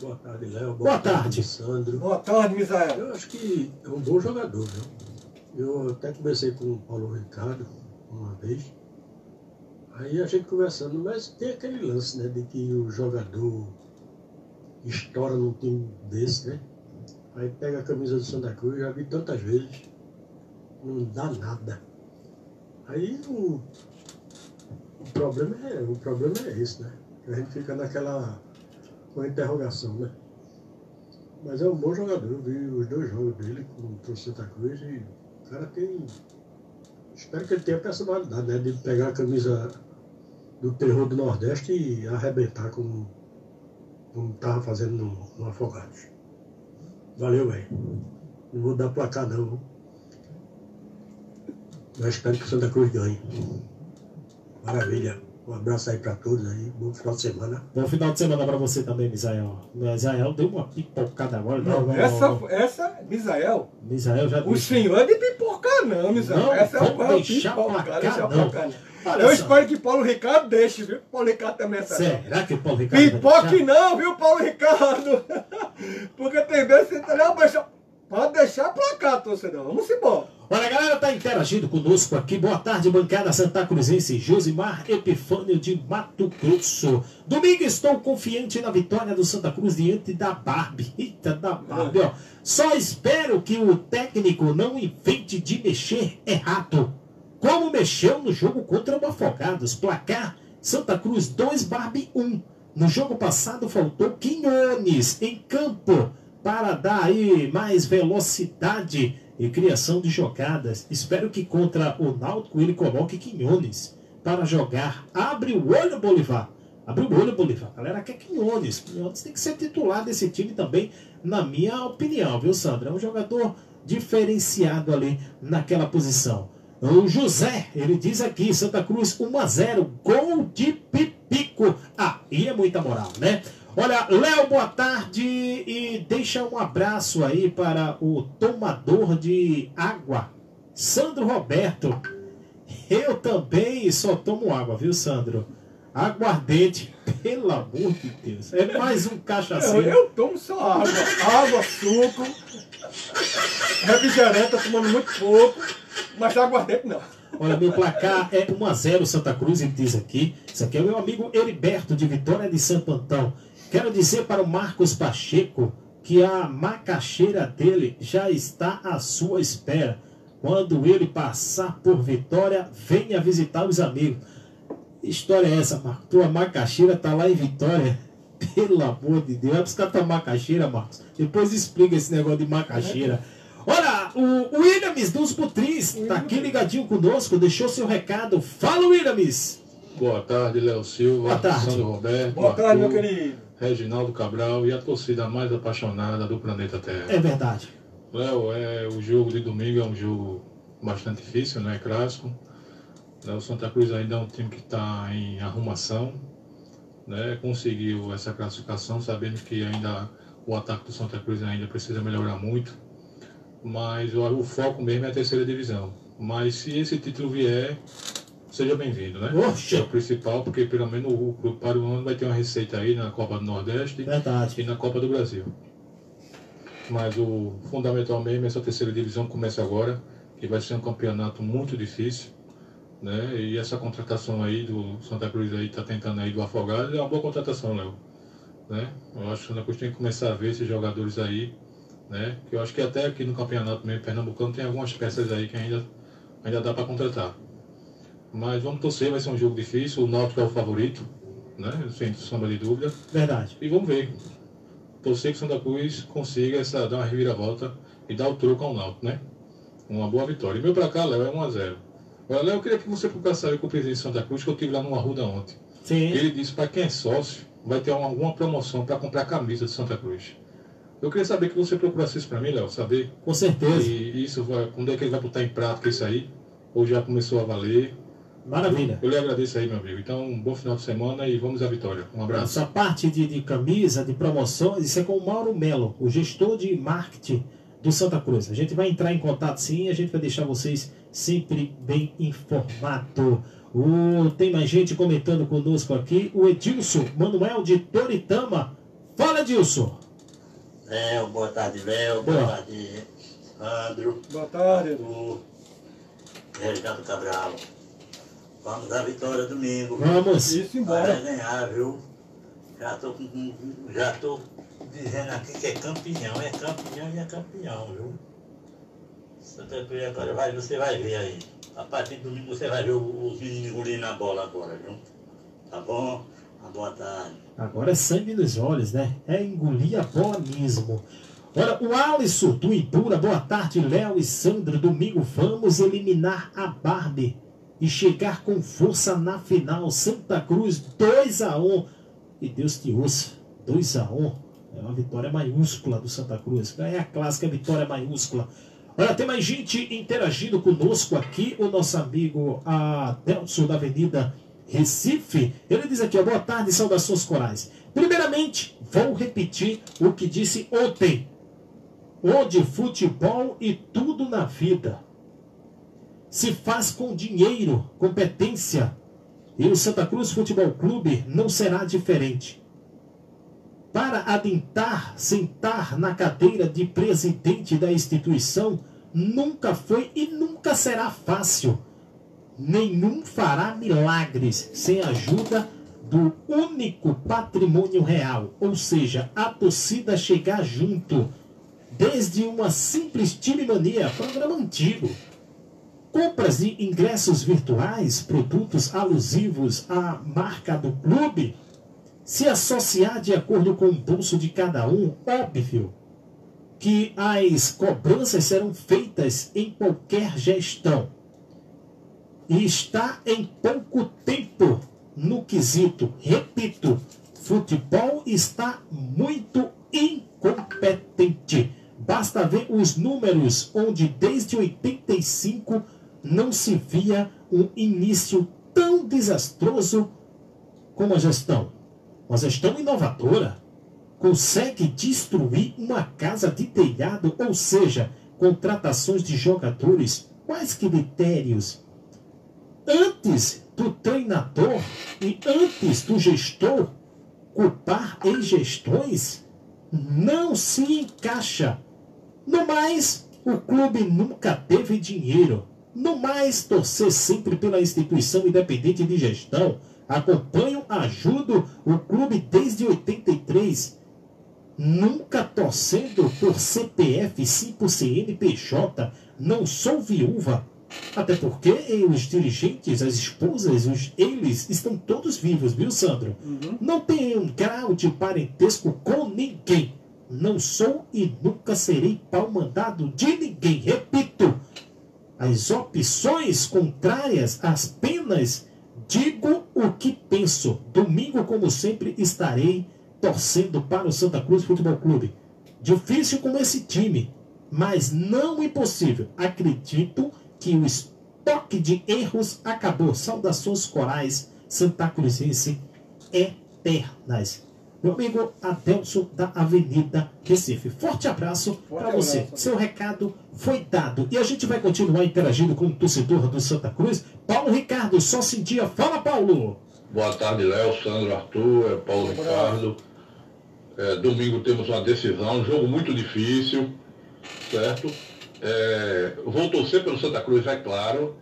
Boa tarde, Léo. Boa tarde. Sandro. Boa tarde, Misael. Eu acho que é um bom jogador, viu? Eu até conversei com o Paulo Ricardo uma vez. Aí a gente conversando, mas tem aquele lance, né, de que o jogador estoura num time desse, né? Aí pega a camisa do Santa Cruz, já vi tantas vezes, não dá nada. Aí o, o problema é, o problema é esse, né? A gente fica naquela com interrogação, né? Mas é um bom jogador, eu vi os dois jogos dele contra o Santa Cruz e o cara tem. Espero que ele tenha personalidade, né? De pegar a camisa do terror do Nordeste e arrebentar como, como tava fazendo no, no Afogados. Valeu, velho. Não vou dar placar não. Mas espero que o Santa Cruz ganhe. Maravilha. Um abraço aí pra todos aí. Bom final de semana. Bom final de semana pra você também, Misael. Misael deu uma pipocada agora. Não, Não, essa, essa, Misael. Misael já O disse. senhor é de pipocar, não, Misael. Não, essa é uma deixar pipocar, placar, deixa não. placar, não. Olha Eu só. espero que Paulo Ricardo deixe, viu? Paulo Ricardo também é essa. Será que o Paulo Ricardo Pipoque deixar? não, viu, Paulo Ricardo? [laughs] Porque tem vezes que você não deixa. Pode deixar placar, torcedor. Vamos embora. Olha, a galera tá interagindo conosco aqui. Boa tarde, bancada Santa Cruzense. Josimar Epifânio de Mato Grosso. Domingo estou confiante na vitória do Santa Cruz diante da Barbie. Eita, da Barbie, ó. Só espero que o técnico não invente de mexer errado. Como mexeu no jogo contra o Afogados. Placar Santa Cruz 2, Barbie 1. No jogo passado faltou Quinones em campo para dar aí mais velocidade e criação de jogadas. Espero que contra o Náutico ele coloque Quinones para jogar. Abre o olho, Bolivar. Abre o olho, Bolivar. A galera quer Quinones. Quinones tem que ser titular desse time também, na minha opinião, viu, Sandra? É um jogador diferenciado ali naquela posição. O José, ele diz aqui, Santa Cruz 1 a 0, gol de Pipico. Aí é muita moral, né? Olha, Léo, boa tarde e deixa um abraço aí para o tomador de água, Sandro Roberto. Eu também só tomo água, viu, Sandro? Aguardente, [laughs] pelo amor de Deus. É mais um Eu, cachaceiro. eu tomo só água. Água, suco. Refrigerante, tomando muito pouco. Mas aguardente não. Olha, meu placar é 1x0 Santa Cruz, ele diz aqui. Isso aqui é o meu amigo Heriberto, de Vitória de Santo Antão. Quero dizer para o Marcos Pacheco que a macaxeira dele já está à sua espera. Quando ele passar por Vitória, venha visitar os amigos. História é essa, Marcos? Tua macaxeira tá lá em Vitória? [laughs] Pelo amor de Deus, vai buscar tua macaxeira, Marcos. Depois explica esse negócio de macaxeira. Olha, o Williams dos Butrins tá aqui ligadinho conosco, deixou seu recado. Fala, Williams! Boa tarde, Léo Silva, Boa tarde. Sandro Roberto, Boa tarde, meu Arthur, querido. Reginaldo Cabral e a torcida mais apaixonada do planeta Terra. É verdade. Léo, é, o jogo de domingo é um jogo bastante difícil, né? Clássico. O Santa Cruz ainda é um time que está em arrumação. Né? Conseguiu essa classificação, sabendo que ainda o ataque do Santa Cruz ainda precisa melhorar muito. Mas o, o foco mesmo é a terceira divisão. Mas se esse título vier, seja bem-vindo, né? Oxe. É o principal, porque pelo menos o clube para o ano vai ter uma receita aí na Copa do Nordeste Verdade. e na Copa do Brasil. Mas o fundamental mesmo é essa terceira divisão começa agora, que vai ser um campeonato muito difícil. Né? E essa contratação aí do Santa Cruz aí tá tentando aí do Afogado é uma boa contratação, Léo. Né? Eu acho que o Santa Cruz tem que começar a ver esses jogadores aí, né? Que eu acho que até aqui no campeonato mesmo pernambucano tem algumas peças aí que ainda, ainda dá para contratar. Mas vamos torcer, vai ser um jogo difícil, o Náutico é o favorito, né? Sem sombra de dúvida. Verdade. E vamos ver. Torcer que o Santa Cruz consiga essa, dar uma reviravolta e dar o troco ao Náutico, né? Uma boa vitória. E meu pra cá, Léo, é 1x0. Agora, Léo, eu queria que você procurasse saber com o presidente de Santa Cruz, que eu estive lá no Arruda ontem. Sim. Ele disse para quem é sócio, vai ter uma- alguma promoção para comprar camisa de Santa Cruz. Eu queria saber que você procurasse isso para mim, Léo, saber. Com certeza. E isso vai, quando é que ele vai botar em prática isso aí? Ou já começou a valer? Maravilha. Eu, eu lhe agradeço aí, meu amigo. Então, um bom final de semana e vamos à vitória. Um abraço. Essa parte de, de camisa, de promoções, isso é com o Mauro Melo, o gestor de marketing do Santa Cruz. A gente vai entrar em contato sim e a gente vai deixar vocês sempre bem informados. O, tem mais gente comentando conosco aqui. O Edilson Manuel de Toritama. Fala, Edilson. Léo, boa tarde, Léo. Boa. Boa tarde, Sandro. Boa tarde. Arthur. Reginaldo Cabral. Vamos à vitória domingo. Vamos. Isso, embora. Vai ganhar, viu? Já tô, já tô dizendo aqui que é campeão, é campeão e é campeão, viu? Santa Cruz agora vai, você vai ver aí. A partir de domingo você vai ver o- os meninos engolindo a bola agora, viu? Tá bom? Uma boa tarde. Agora é sangue nos olhos, né? É engolir a bola mesmo. Olha, o Alisson do Ibura, boa tarde, Léo e Sandra. Domingo vamos eliminar a Barbie e chegar com força na final. Santa Cruz 2 a 1 E Deus te ouça, 2 a 1 É uma vitória maiúscula do Santa Cruz. É a clássica vitória maiúscula. Olha, tem mais gente interagindo conosco aqui. O nosso amigo Adelson da Avenida Recife. Ele diz aqui, ó, boa tarde, saudações corais. Primeiramente, vou repetir o que disse ontem. Onde futebol e tudo na vida se faz com dinheiro, competência. E o Santa Cruz Futebol Clube não será diferente. Para adentrar, sentar na cadeira de presidente da instituição, nunca foi e nunca será fácil. Nenhum fará milagres sem ajuda do único patrimônio real, ou seja, a torcida chegar junto, desde uma simples time mania, programa antigo. Compras de ingressos virtuais, produtos alusivos à marca do clube, se associar de acordo com o bolso de cada um, óbvio que as cobranças serão feitas em qualquer gestão. E está em pouco tempo no quesito. Repito, futebol está muito incompetente. Basta ver os números onde desde 85 não se via um início tão desastroso como a gestão. Uma gestão inovadora consegue destruir uma casa de telhado, ou seja, contratações de jogadores. Quais critérios? Antes do treinador e antes do gestor culpar em gestões, não se encaixa. No mais, o clube nunca teve dinheiro. No mais, torcer sempre pela instituição independente de gestão. Acompanho, ajudo o clube desde 83. Nunca torcendo por CPF, sim por CNPJ. Não sou viúva. Até porque os dirigentes, as esposas, os, eles estão todos vivos, viu, Sandro? Uhum. Não tenho um grau de parentesco com ninguém. Não sou e nunca serei pau mandado de ninguém. Repito, as opções contrárias às penas, digo o que penso. Domingo, como sempre, estarei torcendo para o Santa Cruz Futebol Clube. Difícil com esse time, mas não impossível. Acredito que o estoque de erros acabou. Saudações corais Santa Cruzense eternas. Meu amigo Adelson da Avenida Recife. Forte abraço para você. Seu recado foi dado. E a gente vai continuar interagindo com o torcedor do Santa Cruz. Paulo Ricardo, só sentia. Fala, Paulo! Boa tarde, Léo, Sandro, Arthur, é Paulo Ricardo. É, domingo temos uma decisão, um jogo muito difícil, certo? É, vou torcer pelo Santa Cruz, é claro.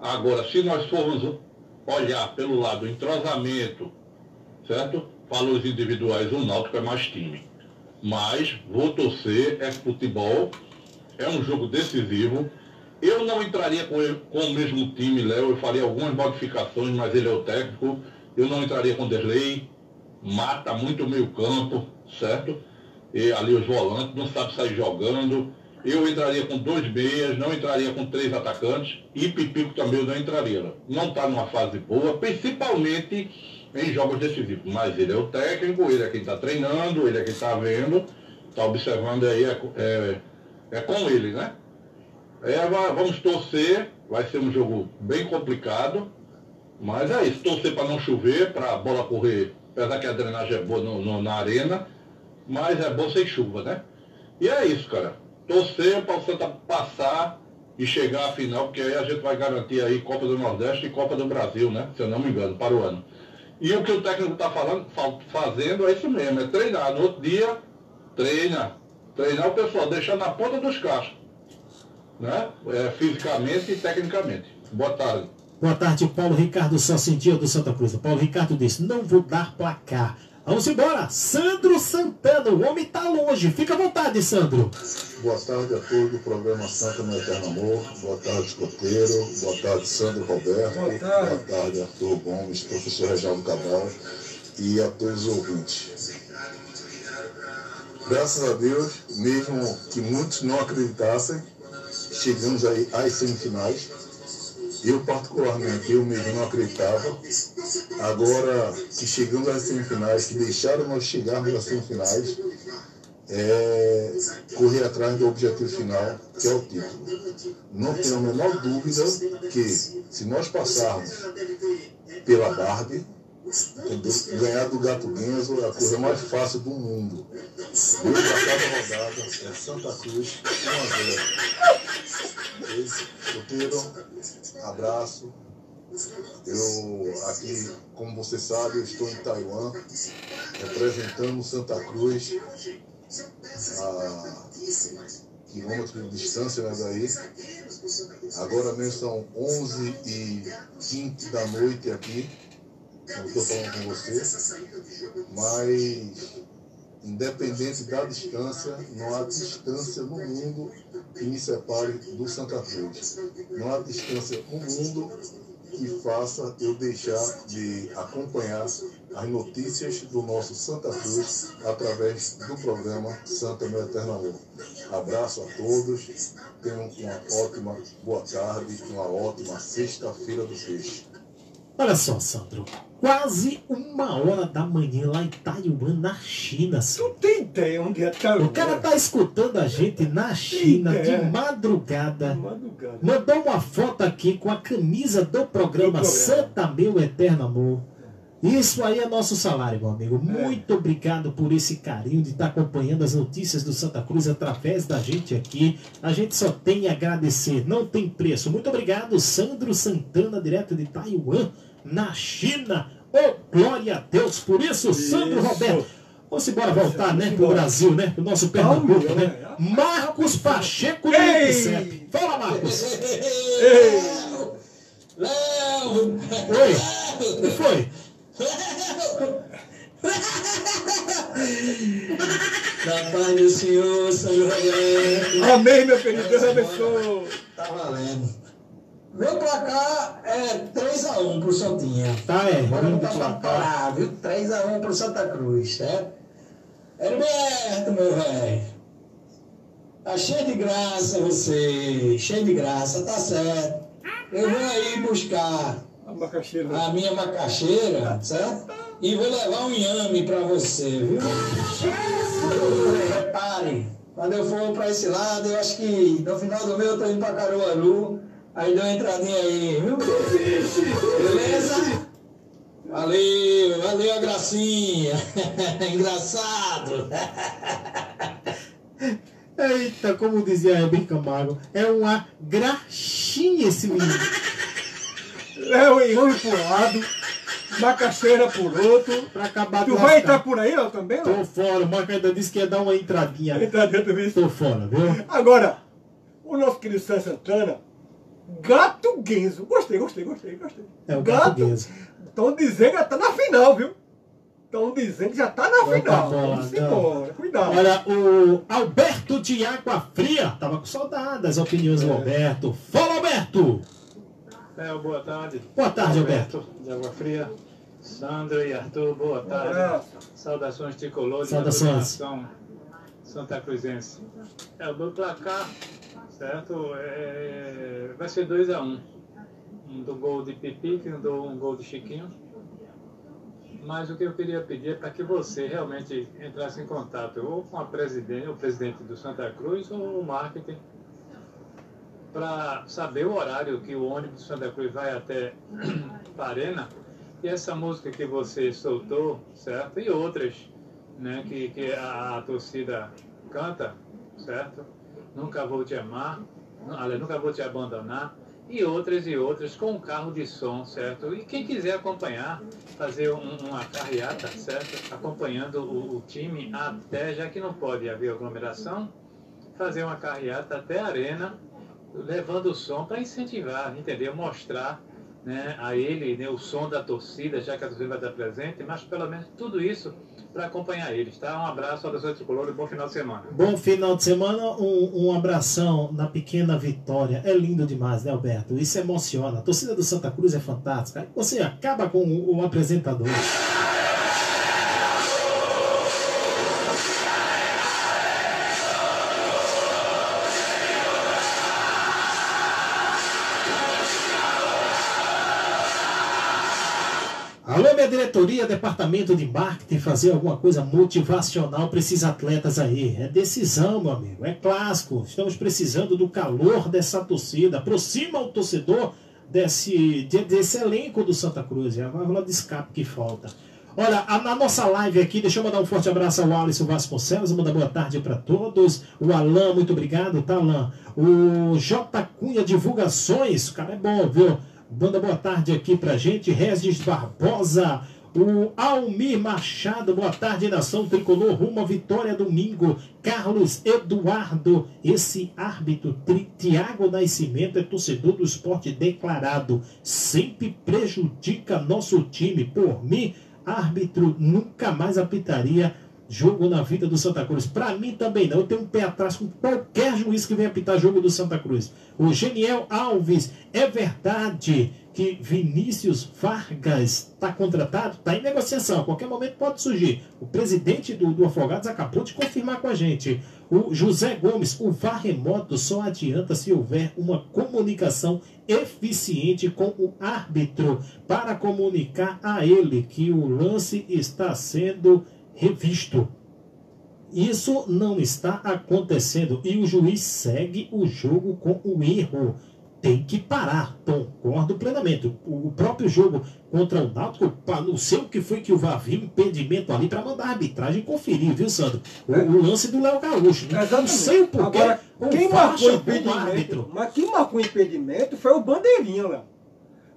Agora, se nós formos olhar pelo lado entrosamento, certo? Valores individuais, o Náutico é mais time. Mas vou torcer, é futebol, é um jogo decisivo. Eu não entraria com, ele, com o mesmo time, Léo, eu faria algumas modificações, mas ele é o técnico. Eu não entraria com Derlei, mata muito o meio campo, certo? E ali os volantes, não sabe sair jogando. Eu entraria com dois meias, não entraria com três atacantes e Pipico também eu não entraria. Não está numa fase boa, principalmente em jogos decisivos. Mas ele é o técnico, ele é quem está treinando, ele é quem está vendo, está observando aí, é, é, é, com ele, né? É, vamos torcer, vai ser um jogo bem complicado, mas é isso, torcer para não chover, para a bola correr, apesar que a drenagem é boa no, no, na arena, mas é bom sem chuva, né? E é isso, cara. Torcer para o Santa passar e chegar à final, porque aí a gente vai garantir aí Copa do Nordeste e Copa do Brasil, né? Se eu não me engano, para o ano. E o que o técnico está falando, fazendo é isso mesmo, é treinar. No outro dia, treina. Treinar o pessoal, deixar na ponta dos cachos. Né? É, fisicamente e tecnicamente. Boa tarde. Boa tarde, Paulo Ricardo Socindia do Santa Cruz. Paulo Ricardo disse, não vou dar placar. Vamos embora. Sandro Santana, o homem está longe. Fica à vontade, Sandro. Boa tarde a todos do programa Santa no Eterno Amor. Boa tarde, escoteiro. Boa tarde, Sandro Roberto. Boa tarde, Boa tarde Arthur Gomes, professor Reginaldo Cabral e a todos os ouvintes. Graças a Deus, mesmo que muitos não acreditassem, chegamos aí às semifinais. Eu, particularmente, eu mesmo não acreditava. Agora que chegamos às semifinais, que deixaram nós chegarmos às semifinais, é correr atrás do objetivo final, que é o título. Não tenho a menor dúvida que, se nós passarmos pela Barbie? Ganhar do Gato Genzo é a coisa mais fácil do mundo. Hoje, a cada rodada, é Santa Cruz, 1 a 0. Escoteiro, abraço. Eu aqui, como você sabe, eu estou em Taiwan, representando Santa Cruz a quilômetros de distância né, daí. Agora mesmo são 11 e 20 da noite aqui, não estou falando com você, mas independente da distância, não há distância no mundo que me separe do Santa Cruz. Não há distância no mundo que faça eu deixar de acompanhar as notícias do nosso Santa Cruz através do programa Santa Meu Eterno Amor. Abraço a todos, tenham uma ótima boa tarde, uma ótima sexta-feira do peixe. Olha só, Sandro. Quase uma hora da manhã lá em Taiwan, na China. Tu tem ideia onde é Taiwan? O cara tá escutando a gente na China de madrugada. madrugada. Mandou uma foto aqui com a camisa do programa, programa. Santa Meu Eterno Amor. Isso aí é nosso salário, meu amigo. Muito obrigado por esse carinho de estar acompanhando as notícias do Santa Cruz através da gente aqui. A gente só tem a agradecer, não tem preço. Muito obrigado, Sandro Santana, direto de Taiwan, na China. Oh, glória a Deus por isso, Sandro Isso. Roberto. Vamos embora voltar, né, pro. Brasil, né, pro nosso Pernambuco, né? Marcos Pacheco do Ei! IPCEP. Fala, Marcos. Léo! Oi, o que foi? Da paz do Senhor, Sandro Roberto. Amém, meu querido. Deus abençoe. Tá valendo. Meu placar é 3x1 pro Santinha. Tá, é. Bora botar placar. viu? 3x1 pro Santa Cruz, certo? Heriberto, meu velho. Tá cheio de graça você. Cheio de graça, tá certo. Eu vou aí buscar A macaxeira. a minha macaxeira, certo? E vou levar um inhame pra você, viu? Repare, quando eu for pra esse lado, eu acho que no final do mês eu tô indo pra Caruaru. Aí deu uma entradinha aí, viu? Beleza? Valeu, valeu a gracinha. [laughs] Engraçado. Eita, como dizia Herbert Camargo, é uma graxinha esse menino. É o por um lado, macaxeira por outro. Pra acabar Tu vai entrar por aí, ó, também? ó? Tô fora, o Marco ainda disse que ia dar uma entradinha. Dentro do Tô fora, viu? Agora, o nosso querido Sérgio Santana, Gato Genzo. Gostei, gostei, gostei, gostei. É o Gato Genzo. Estão dizendo que já tá na final, viu? Estão dizendo que já tá na Vai final. pra bola, Vamos embora, cuidado. Olha, o Alberto de Água Fria. Tava com saudade das opiniões É. do Alberto. Fala, Alberto! É, boa tarde. Boa tarde, Alberto. De Água Fria. Sandra e Arthur, boa tarde. abraço. Saudações tricolores Saudações. Santa Cruzense. É, o meu placar, certo? É, vai ser 2x1. Um. um do gol de Pipi um, do, um gol de Chiquinho. Mas o que eu queria pedir é para que você realmente entrasse em contato ou com a presidente, o presidente do Santa Cruz ou o marketing para saber o horário que o ônibus de Santa Cruz vai até [clears throat] Parena e essa música que você soltou, certo? E outras, né, que, que a, a torcida canta, certo? Nunca vou te amar, aliás, nunca vou te abandonar, e outras e outras com um carro de som, certo? E quem quiser acompanhar, fazer um- uma carreata, certo? Acompanhando o, o time até, já que não pode haver aglomeração, fazer uma carreata até a arena, levando o som para incentivar, entendeu? Mostrar né, a ele né, o som da torcida, já que a torcida vai estar presente, mas pelo menos tudo isso para acompanhar eles, tá? Um abraço, saudações tricolor e bom final de semana. Bom final de semana, um, um abração na pequena vitória. É lindo demais, né, Alberto? Isso emociona. A torcida do Santa Cruz é fantástica. Você acaba com o apresentador. Diretoria, departamento de marketing, fazer alguma coisa motivacional para esses atletas aí. É decisão, meu amigo. É clássico. Estamos precisando do calor dessa torcida. Aproxima o torcedor desse, de- desse elenco do Santa Cruz. É a válvula de escape que falta. Olha, na nossa live aqui, deixa eu mandar um forte abraço ao Alisson Vasconcelos, mandar boa tarde para todos. O Alain, muito obrigado, tá, Alain? O J. Cunha Divulgações, o cara é bom, viu? Manda boa tarde aqui pra gente. Regis Barbosa, o Almir Machado, boa tarde, nação tricolor, rumo à vitória domingo. Carlos Eduardo, esse árbitro, Tiago Nascimento, é torcedor do esporte declarado. Sempre prejudica nosso time. Por mim, árbitro nunca mais apitaria jogo na vida do Santa Cruz. Para mim também não. Eu tenho um pé atrás com qualquer juiz que venha apitar jogo do Santa Cruz. O Geniel Alves, é verdade que Vinícius Vargas está contratado? Está em negociação. A qualquer momento pode surgir. O presidente do, do Afogados acabou de confirmar com a gente. O José Gomes, o VAR remoto só adianta se houver uma comunicação eficiente com o árbitro para comunicar a ele que o lance está sendo revisto. Isso não está acontecendo e o juiz segue o jogo com o erro. Tem que parar, concordo plenamente. O próprio jogo contra o Náutico, não sei o que foi que o VAR viu, impedimento ali para mandar a arbitragem conferir, viu, Sandro? O, o lance do Léo Gaúcho. Não sei o porquê. Agora, o quem marcou o impedimento, mas quem marcou impedimento foi o Bandeirinha, Léo.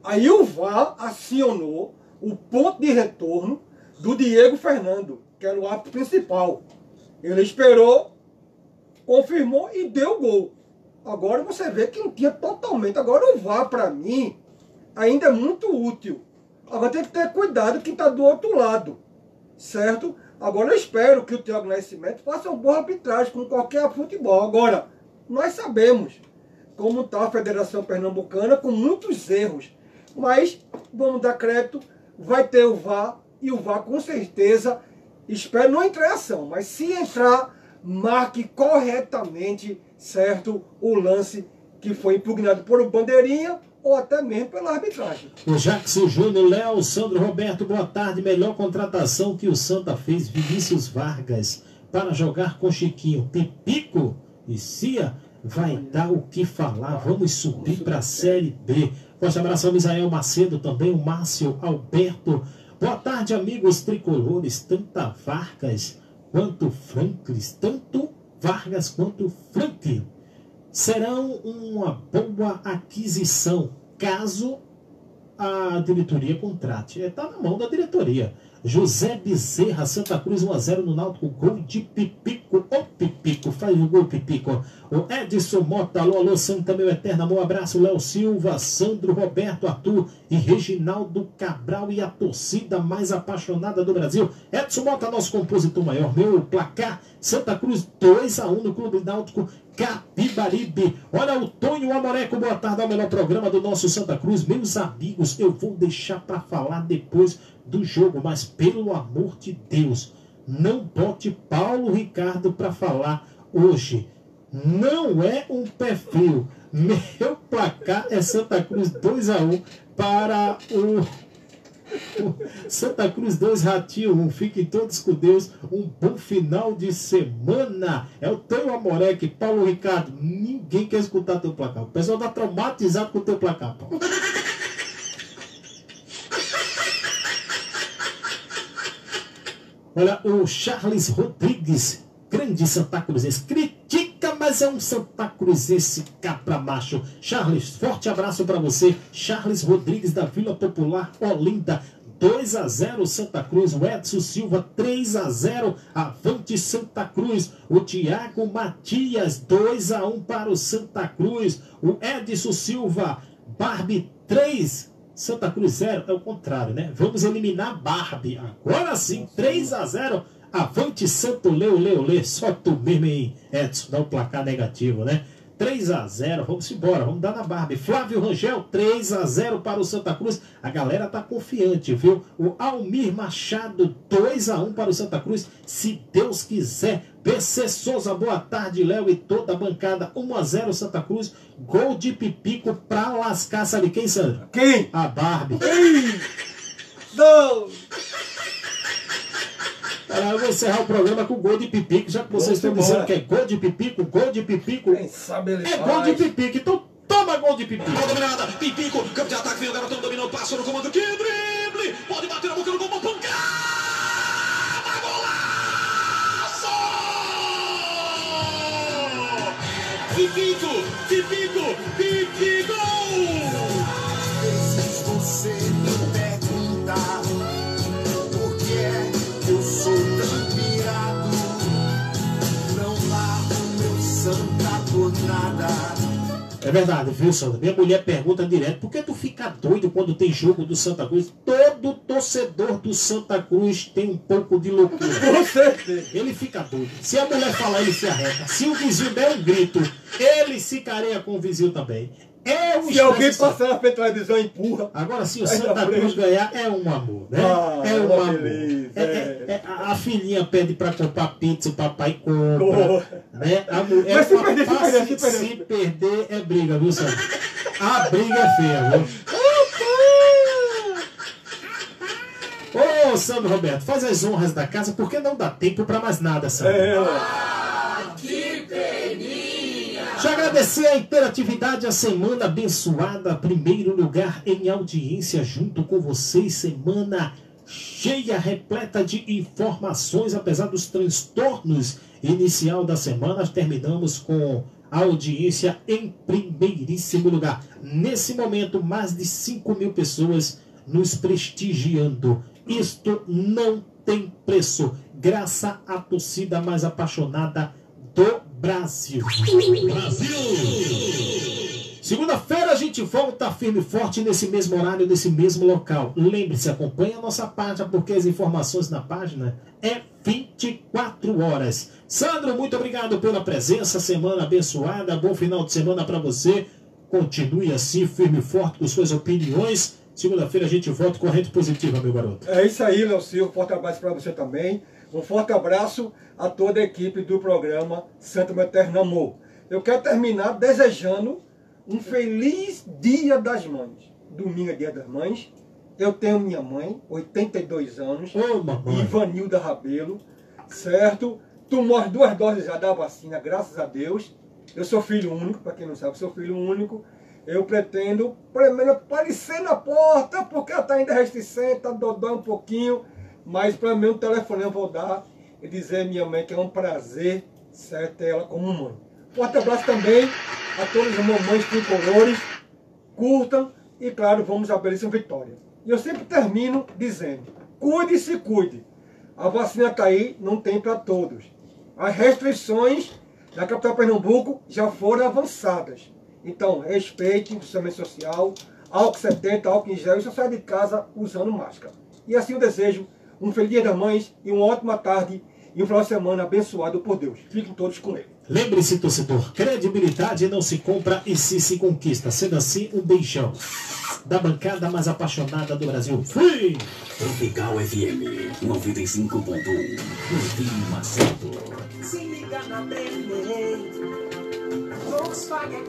Aí o VAR acionou o ponto de retorno do Diego Fernando, que era o árbitro principal. Ele esperou, confirmou e deu o gol. Agora você vê que não tinha totalmente. Agora o VAR, para mim, ainda é muito útil. Agora tem que ter cuidado quem está do outro lado. Certo? Agora eu espero que o Thiago Nascimento faça uma boa arbitragem com qualquer futebol. Agora, nós sabemos como está a Federação Pernambucana com muitos erros. Mas vamos dar crédito, vai ter o VAR e o VAR com certeza, espero não entrar em ação, mas se entrar, marque corretamente, certo, o lance que foi impugnado por o Bandeirinha ou até mesmo pela arbitragem. O Jackson Júnior, Léo, Sandro Roberto, boa tarde. Melhor contratação que o Santa fez, Vinícius Vargas, para jogar com Chiquinho. Pipico e Cia vai dar o que falar. Vamos subir para a Série B. Forte abraço ao Misael Macedo também, o Márcio Alberto. Boa tarde, amigos tricolores. Tanta Vargas quanto Franklis, tanto Vargas quanto Franklin serão uma boa aquisição caso a diretoria contrate. Está na mão da diretoria. José Bezerra, Santa Cruz 1x0 no Náutico, gol de Pipico. Ô Pipico, faz o gol Pipico. O Edson Mota, alô, alô, Santa, meu eterno amor, abraço, Léo Silva, Sandro Roberto, Arthur e Reginaldo Cabral e a torcida mais apaixonada do Brasil. Edson Mota, nosso compositor maior, meu placar, Santa Cruz 2x1 no Clube Náutico Capibaribe. Olha o Tonho Amoreco, boa tarde ao melhor programa do nosso Santa Cruz. Meus amigos, eu vou deixar para falar depois do jogo, mas pelo amor de Deus, não bote Paulo Ricardo para falar hoje. Não é um pé frio. Meu placar é Santa Cruz 2 a 1 para o Santa Cruz 2, Ratinho 1. Fiquem todos com Deus. Um bom final de semana. É o Tonho Amorec, Paulo Ricardo. Ninguém quer escutar teu placar. O pessoal tá traumatizado com teu placar, Paulo. Olha, o Charles Rodrigues, grande Santa Cruzense, critica, mas é um Santa Cruzense capra macho. Charles, forte abraço para você. Charles Rodrigues, da Vila Popular, Olinda. 2 a 0 Santa Cruz, o Edson Silva 3 a 0 Avante Santa Cruz, o Thiago Matias 2 a 1 para o Santa Cruz, o Edson Silva, Barbie 3 Santa Cruz 0, é o contrário, né? Vamos eliminar Barbie. Agora sim, 3 a 0 Avante Santo Leu, Leu, Leu. Só tu mesmo, hein, Edson? Dá um placar negativo, né? 3 a 0 vamos embora, vamos dar na Barbie. Flávio Rangel, 3 a 0 para o Santa Cruz. A galera tá confiante, viu? O Almir Machado, 2 a 1 para o Santa Cruz. Se Deus quiser. PC Souza, boa tarde, Léo e toda a bancada. 1 a 0 Santa Cruz. Gol de Pipico pra lascar, sabe quem, Sandra? Quem? A Barbie. Dois! Cara, eu vou encerrar o programa com gol de pipico, já que vocês estão dizendo embora. que é gol de pipico, gol de pipico. Quem sabe ele É faz. gol de pipico, então toma gol de pipico. Bola dominada, Pipico, campo de ataque, vem o garotão, dominou, passou no comando, que drible! Pode bater na boca do gol, uma pancada! Golaço! Pipico, Pipico, Pipico! É verdade, viu, Sandra? Minha mulher pergunta direto, por que tu fica doido quando tem jogo do Santa Cruz? Todo torcedor do Santa Cruz tem um pouco de loucura. [laughs] Ele fica doido. Se a mulher falar, ele se arreta. Se o vizinho der um grito, ele se careia com o vizinho também. É um Se alguém passar na da televisão, empurra. Agora, se o Santa Cruz ganhar, é um amor, né? Ah, é um amor. beleza, É- é- é- a a filhinha pede pra comprar pizza, o papai compra. Compra. Né? A mulher Mas se perder, se perder, se perder. se perder, é briga, viu, Sandra? A briga é feia, viu? Ô, Sandro Roberto, faz as honras da casa, porque não dá tempo pra mais nada, Sandro. É, eu agradecer a interatividade, a semana abençoada, primeiro lugar em audiência junto com vocês, semana cheia, repleta de informações, apesar dos transtornos inicial da semana, terminamos com a audiência em primeiríssimo lugar. Nesse momento, mais de 5 mil pessoas nos prestigiando. Isto não tem preço, graças à torcida mais apaixonada do Brasil. Segunda-feira a gente volta firme e forte nesse mesmo horário, nesse mesmo local. Lembre-se, acompanhe a nossa página, porque as informações na página é 24 horas. Sandro, muito obrigado pela presença, semana abençoada, bom final de semana para você. Continue assim, firme e forte com suas opiniões. Segunda-feira a gente volta corrente positiva, meu garoto. É isso aí, Léo Silva. Forte abraço para você também. Um forte abraço a toda a equipe do programa Santo Meu Eterno Amor. Eu quero terminar desejando um feliz Dia das Mães. Domingo é Dia das Mães. Eu tenho minha mãe, 82 anos, mamãe. Ivanilda Rabelo, certo? Tomou as duas doses já da vacina, graças a Deus. Eu sou filho único, para quem não sabe, sou filho único. Eu pretendo, primeiro, aparecer na porta, porque ela está ainda reticente, está dodói um pouquinho, mas para mim um telefone eu vou dar e dizer à minha mãe que é um prazer, certo, ela como mãe. Forte abraço também a todas as mamães tricolores, curtam e, claro, vamos a belíssima vitória. E eu sempre termino dizendo, cuide e se cuide. A vacina está aí, não tem para todos. As restrições na capital Pernambuco já foram avançadas. Então, respeite o distanciamento social, álcool 70, álcool em gel, e só sai de casa usando máscara. E assim eu desejo um feliz dia das mães e uma ótima tarde e um final de semana abençoado por Deus. Fiquem todos com ele. Lembre-se, torcedor, credibilidade não se compra e sim se conquista. Sendo assim, um beijão da bancada mais apaixonada do Brasil. Fui! Tropical FM 95.1 No clima certo Se liga na. Volkswagen.